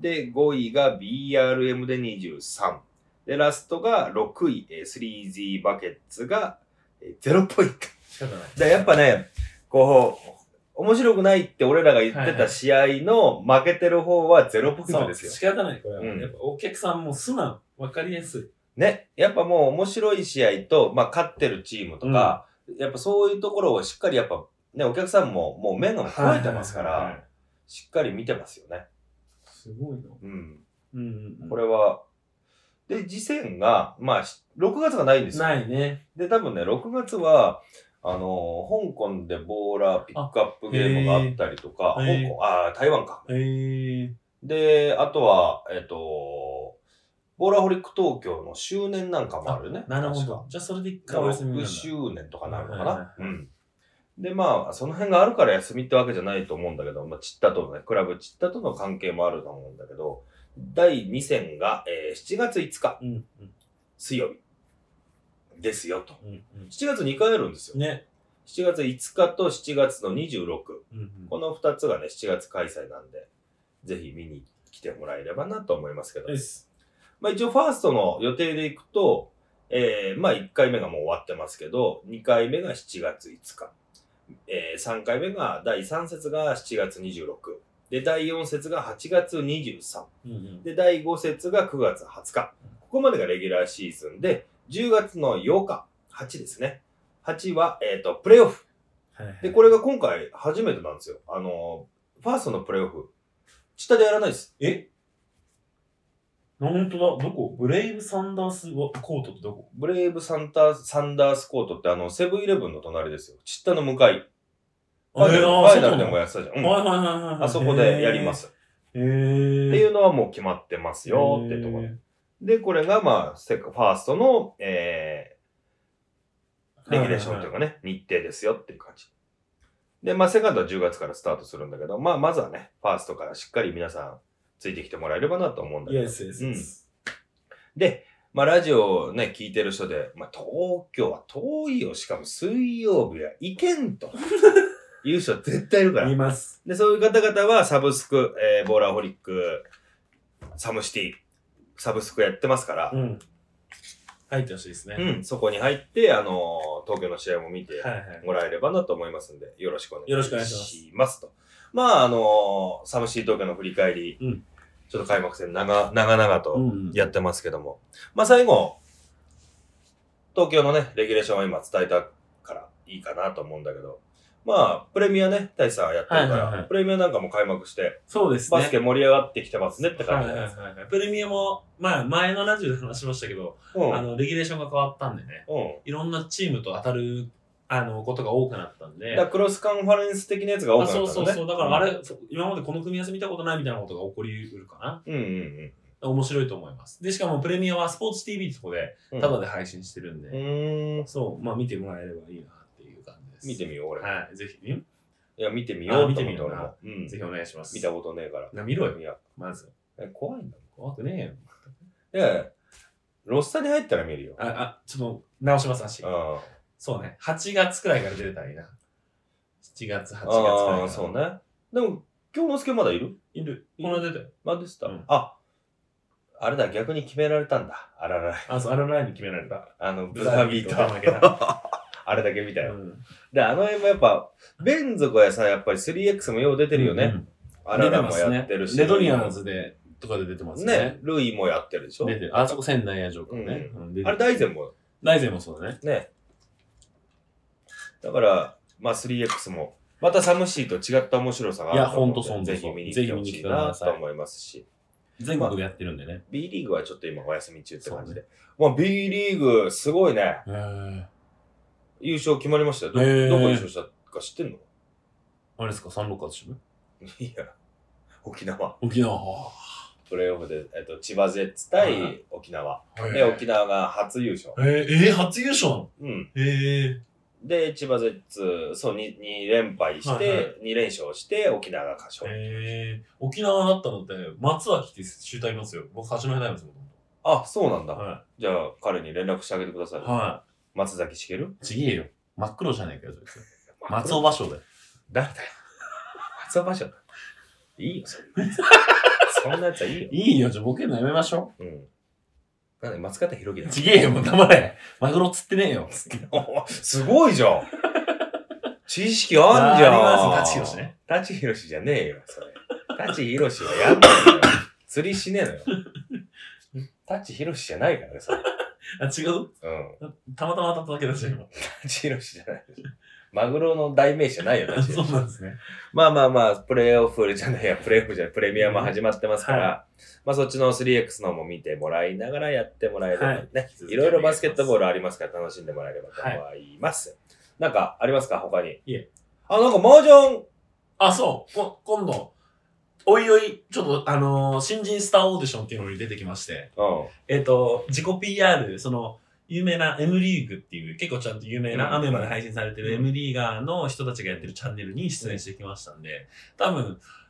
で、5位が BRM で23。で、ラストが6位、えー 3Z バケッツがえー0ポイント。仕方ない。でやっぱね、こう、面白くないって俺らが言ってた試合の負けてる方は0ポイントですよ。仕方ない。これは。うんやっぱお客さんも素直。わかりやすい。ね。やっぱもう面白い試合と、まあ勝ってるチームとか、やっぱそういうところをしっかりやっぱ、ね、お客さんももう目が超えてますから、しっかり見てますよね。すごいな。うん。うんうんうん。これは、で、次戦が、まあ、し6月がないんですよ。ないね。で、多分ね、6月は、あのー香港でボーラーピックアップゲームがあったりとか、香港、あー台湾か。で、あとは、えっ、と、ボーラーホリック東京の周年なんかもあるよね。なるほ。どじゃあそれで一回お休みなん6だ。周年とかなるのかな。で、まあ、その辺があるから休みってわけじゃないと思うんだけど、まあ、チッタとのね、クラブチッタとの関係もあると思うんだけど、第2戦が、えー7月5日、うんうん水曜日。ですよと。うん7月2回あるんですよ。うん。ね。7月5日と7月の26。うんうんこの2つがね、7月開催なんで、ぜひ見に来てもらえればなと思いますけど。です。まあ一応ファーストの予定でいくと、えー、まあ1回目がもう終わってますけど、2回目が7月5日。えー、3回目が、第3節が7月26。で、第4節が8月23。うんうんで、第5節が9月20日。ここまでがレギュラーシーズンで、10月の8日、8ですね。8は、えっ、と、プレイオフ。はいはいで、これが今回初めてなんですよ。あの、ファーストのプレイオフ。チタでやらないです。え？本当だ。どこ？ブレイブサンダースコートってどこ？ブレイブサンタサンダースコートってあの、セブンイレブンの隣ですよ。チッタの向かい。ファイナルファイナルでもやってたじゃん。あそこでやりま。す。へー。っていうのはもう決まってますよってところ。で、これがまあ、セカファーストの、えー、レギュレーションというかね、日程ですよっていう感じ。で、まあ、セカンドは10月からスタートするんだけど、まあ、まずはね、ファーストからしっかり皆さんついてきてもらえればなと思うんだけど。イエスイエスイエス。で、まあ、ラジオをね、聞いてる人で、まあ、東京は遠いよ。しかも水曜日は行けんと。[LAUGHS] いう人絶対いるから言い。ます。で、そういう方々はサブスク、えー、ボーラーホリック、サムシティ、サブスクやってますから、うん。入ってほしいですね。うん、そこに入って、あのー東京の試合も見てはいはい。もらえればなと思いますんで、よろしくお願いよろしくお願いしますしますと。まあ、あのーサムシー東京の振り返り、うんちょっと開幕戦長、長々とうんやってますけども、まあ最後、東京のね、レギュレーションは今伝えたからいいかなと思うんだけど、まあ、プレミアね、大佐やってるから、はいはいはいプレミアなんかも開幕して、そうですね。バスケ盛り上がってきてますねって感じですか。はいはい。プレミアも、まあ前のラジオで話しましたけど、うんあの、レギュレーションが変わったんでね、うん。いろんなチームと当たる、あの、ことが多くなったんでだから、クロスカンファレンス的なやつが多あくなったのね。そうそうそう。だからあれ、そう今までこの組み合わせ見たことないみたいなことが起こりうるかな。うんうん面白いと思います。で、しかもプレミアはスポーツ TV ってとこで、うん。タダで配信してるんで、うーん。そう、まあ見てもらえればいいなです。見てみよう、俺。はい、ぜひ、んいや、見てみようと思ってあ見てみような俺もうん。ぜひお願いします。見たことねえから。な見ろよ、いや、まず。え怖いんだ怖くねもん。えよ。いや、ロッサに入ったら見るよ。あ、あ、ちょっと直します、足。あそうね。8月くらいから出れたらいいな。7月、8月くらいあから。あ、そう。ね。でも、京之助まだいる？いる。この間出たよ。までした？うん。あ、あれだ、逆に決められたんだ。あらら。あ、そう、あのラインに決められた。あの、ブブザービート。ト負けた。あれだけ見たよ。うんで、あの辺もやっぱ、ベン族はさ、やっぱり 3X もよう出てるよね。うんあららもやってるし。レドニアーズで、とかで出てますね。ね、ルイもやってるでしょ？出てる。あそこ仙台屋城かね。あれ大前も大前もそうだね。ね。だから、まあ 3X も、またサムシーと違った面白さがあるいやほんとそうぜひ見に来てほしいなと思いますし。全国でやってるんでね。B リーグはちょっと今お休み中って感じで。まあ B リーグ、すごいね。優勝決まりましたよ。ど、どこ優勝したか知ってんの？あれですか、サンロッカーズ支部？[LAUGHS] いや、沖縄。沖縄。プレーオフで、えっと、千葉ジェッツ対沖縄。で、え沖縄が初優勝。ー、えー、初優勝うん。えー、で、千葉ジェッツ、そう、2, 2連敗して、はいは2連勝して、沖縄が勝勝。えー、沖縄だったのって、松脇って集体いますよ。僕、八戸大ですもん。あ、そうなんだ。はじゃあ、彼に連絡してあげてください。い。は松崎しげる？い。ちげえよ。真っ黒じゃねえかよ、そいつ。[LAUGHS] 松尾芭蕉だよ。誰だよ？[LAUGHS] 松尾芭蕉。いいよ、そんなやつ。[LAUGHS] そんなやつはいいよ。いいよ、じゃあボケるのやめましょうん。なんで、松方弘樹う。だ。ちげえよ、もう黙れ。マグロ釣ってねえよ。おすごいじゃん。知識あんじゃん。あります舘ひろしね。舘ひろしじゃねえよ、それ。舘ひろしはやんないのよ。釣りしねえのよ。舘ひろしじゃないからね、それ。あ、違う？うん。たまたま当たっただけだし、今。舘ひろしじゃない。マグロの代名詞じゃないよ、舘ひろしそうなんですね。まあまあまあ、プレイオフじゃないや、プレイオフじゃない、プレミアも始まってますから、はまあそっちの 3X のも見てもらいながらやってもらえればはいね、い、ろいろバスケットボール。ルありますから楽しんでもらえればと思います。なんかありますか？他に。いえ。あ、なんか麻雀、あ、そう。こ今度、おいおい、ちょっと、あのー新人スターオーディションっていうのに出てきまして、うん。えっ、と、自己 PR、その、有名な M リーグっていう、結構ちゃんと有名うん。な、アメまで配信されてるうん。M リーガーの人たちがやってるチャンネルに出演してきましたんで、多分、え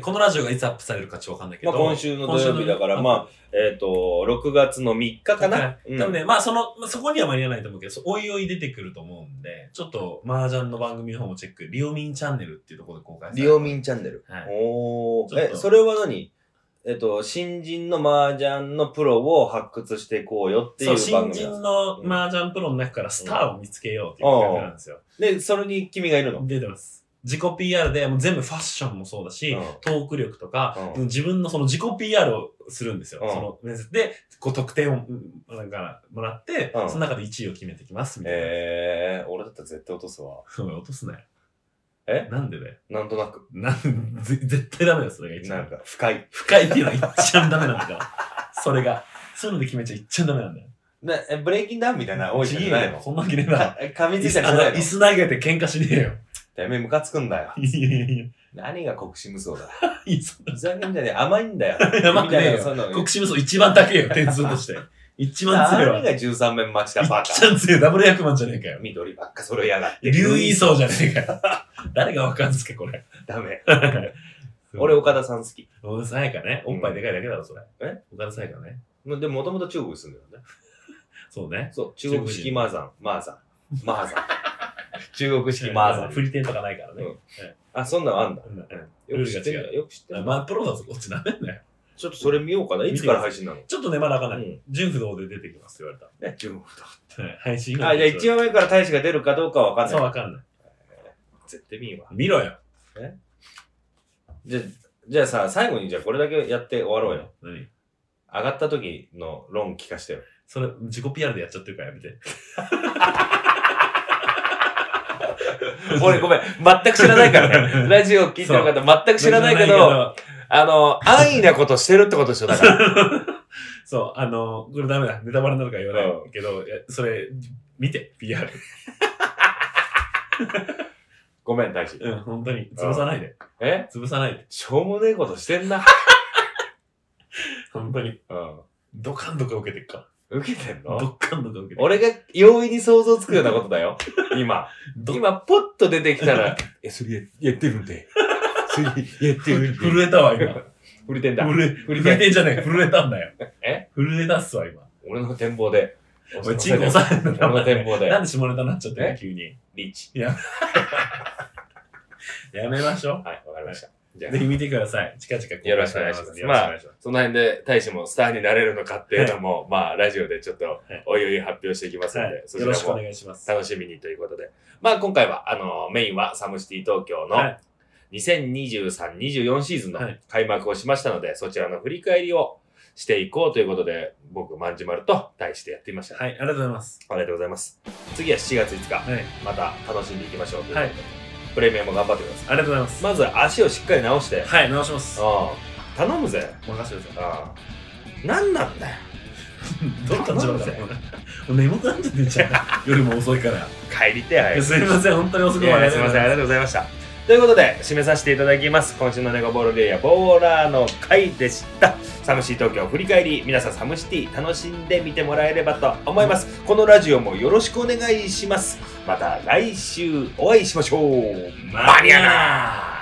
このラジオがいつアップされるかちょっとわかんないけど、まあ今週の土曜日だから、まあ、えっ、と、6月の3日かな？うん多分ね、まあその、まあそこには間に合わないと思うけど、そおいおい出てくると思うんで、ちょっと麻雀の番組の方もチェック、リオミンチャンネルっていうところで公開されリオミンチャンネル？はい。おえ、それは何？えっと、新人の麻雀のプロを発掘していこうよっていうそう、番組新なんです人の麻雀プロの中からスターを見つけようっていう企画なんですよ。で、それに君がいるの？出てます。自己 PR でもう全部ファッションもそうだし、うんトーク力とか、うん自分のその自己 PR をするんですよ。うんその面接で、こう得点を、うんなんか、もらって、うんその中で1位を決めてきます、みたいな。えー、俺だったら絶対落とすわ。そう落とすなよ。え？なんでだよ。なんとなく。なんぜ絶対ダメだよ、それが一番。なんか、深い。深いっていうのが一番ダメなんだから。それが。そういうので決めちゃ一番ダメなんだよ。なえブレイキンダウンみたいな多いじゃないの？そんなわけねえな。か噛みつ椅子いたりしないの？椅子投げて喧嘩しねえよ。てめえムカつくんだよ。いやいやいや何が国士無双だ。[LAUGHS] いいそんなふざけんじゃねえ。甘いんだよ。[LAUGHS] 甘くねえよみたいなそんなの国士無双一番高えよ、点数として。[LAUGHS] 一番強いわ。何が13面待ちだ、バ一カ。番強い、ダブル役満じゃねえかよ。緑ばっか揃えやがって。竜位層じゃねえかよ。誰がわかんすか、これ。ダメ。俺、岡田さん好き。岡田さやかね。おっぱいでかいだけだろ、それ。え？岡田さやかね。でも、もともと中国に住んでるんだよね。そうね。そう、中国式マーザン。マーザン。マーザン。中国式マーザン。振り点とかないからね。うんあ、そんなんあんだ。よく知ってんだよ。く知ってんだ。まあ、プロだぞ、こっちなめんなよ。ちょっとそれ見ようかな。いつから配信なの？ちょっとね、まだわかんない。うん純不動で出てきますって言われね、純不た。は [LAUGHS] い配信動。あ、じゃあ1話目から大使が出るかどうかはわかんそう、ない。わかんない。絶対見んわ。見ろよ。じゃあ、じゃあさ、最後にじゃあこれだけやって終わろうよ。何？上がった時の論聞かしてよ。それ、自己 PR でやっちゃってるからやめて。[LAUGHS] [LAUGHS] 俺ごめん、全く知らないからね。[LAUGHS] ラジオ聞いてる方全く知らないけど、あの、安易なことしてるってことでしょ、だから。[LAUGHS] そう、あの、これダメだ。ネタバレになるから言わなういけど、それ、見て、PR。ごめん、大使。うん、本当に。潰さないで。え？潰さないで。しょうもねえことしてんな。本当に。うん。ドカンドカン受けてっか受けてんら。の？ドカンドカン受けてっ俺が容易に想像つくようなことだよ。今。ど今、ポッと出てきたら、[LAUGHS] え、それややってるんで。それやってるんで。[LAUGHS] 震えたわ、今。震えてんだ。震え、震えてんじゃねえ。震えたんだよ。え？震え出すわ、今。俺の展望で。おい、チンコ押さえんだ俺の展望で。なんで下ネタになっちゃってんの？え？急に。リーチ。[LAUGHS] やめましょはい、わかりました。ぜ、ひ見てください。近々よろしくお願いしますます。その辺で大使もスターになれるのかっていうのも、まあ、ラジオでちょっとい、おいおい発表していきますので、はいそちらよろしくおも願いします。楽しみにということで。まあ、今回は、あの、メインはサムシティ東京のはい2023-24シーズンのはい開幕をしましたので、そちらの振り返りをしていこうということで、僕、まんじまると題してやってみました。はい、ありがとうございます。ありがとうございます。次は7月5日、はい。また楽しんでいきましょうというはい。プレミアも頑張ってください。ありがとうございます。まず足をしっかり直して、はい、直します。ああ頼むぜ。任せてくださ何なんだよ。[LAUGHS] い。どっから始まるんだろうね。眠くなっちゃってんじゃん。夜も遅いから。帰りてすいません、本当に遅くいまで。やすいません、ありがとうございました。ということで、締めさせていただきます。今週のネゴボールレイヤー、ボーラーの回でした。サムシティ東京振り返り、皆さんサムシティ楽しんでみてもらえればと思います。このラジオもよろしくお願いします。また来週お会いしましょう。マニアナ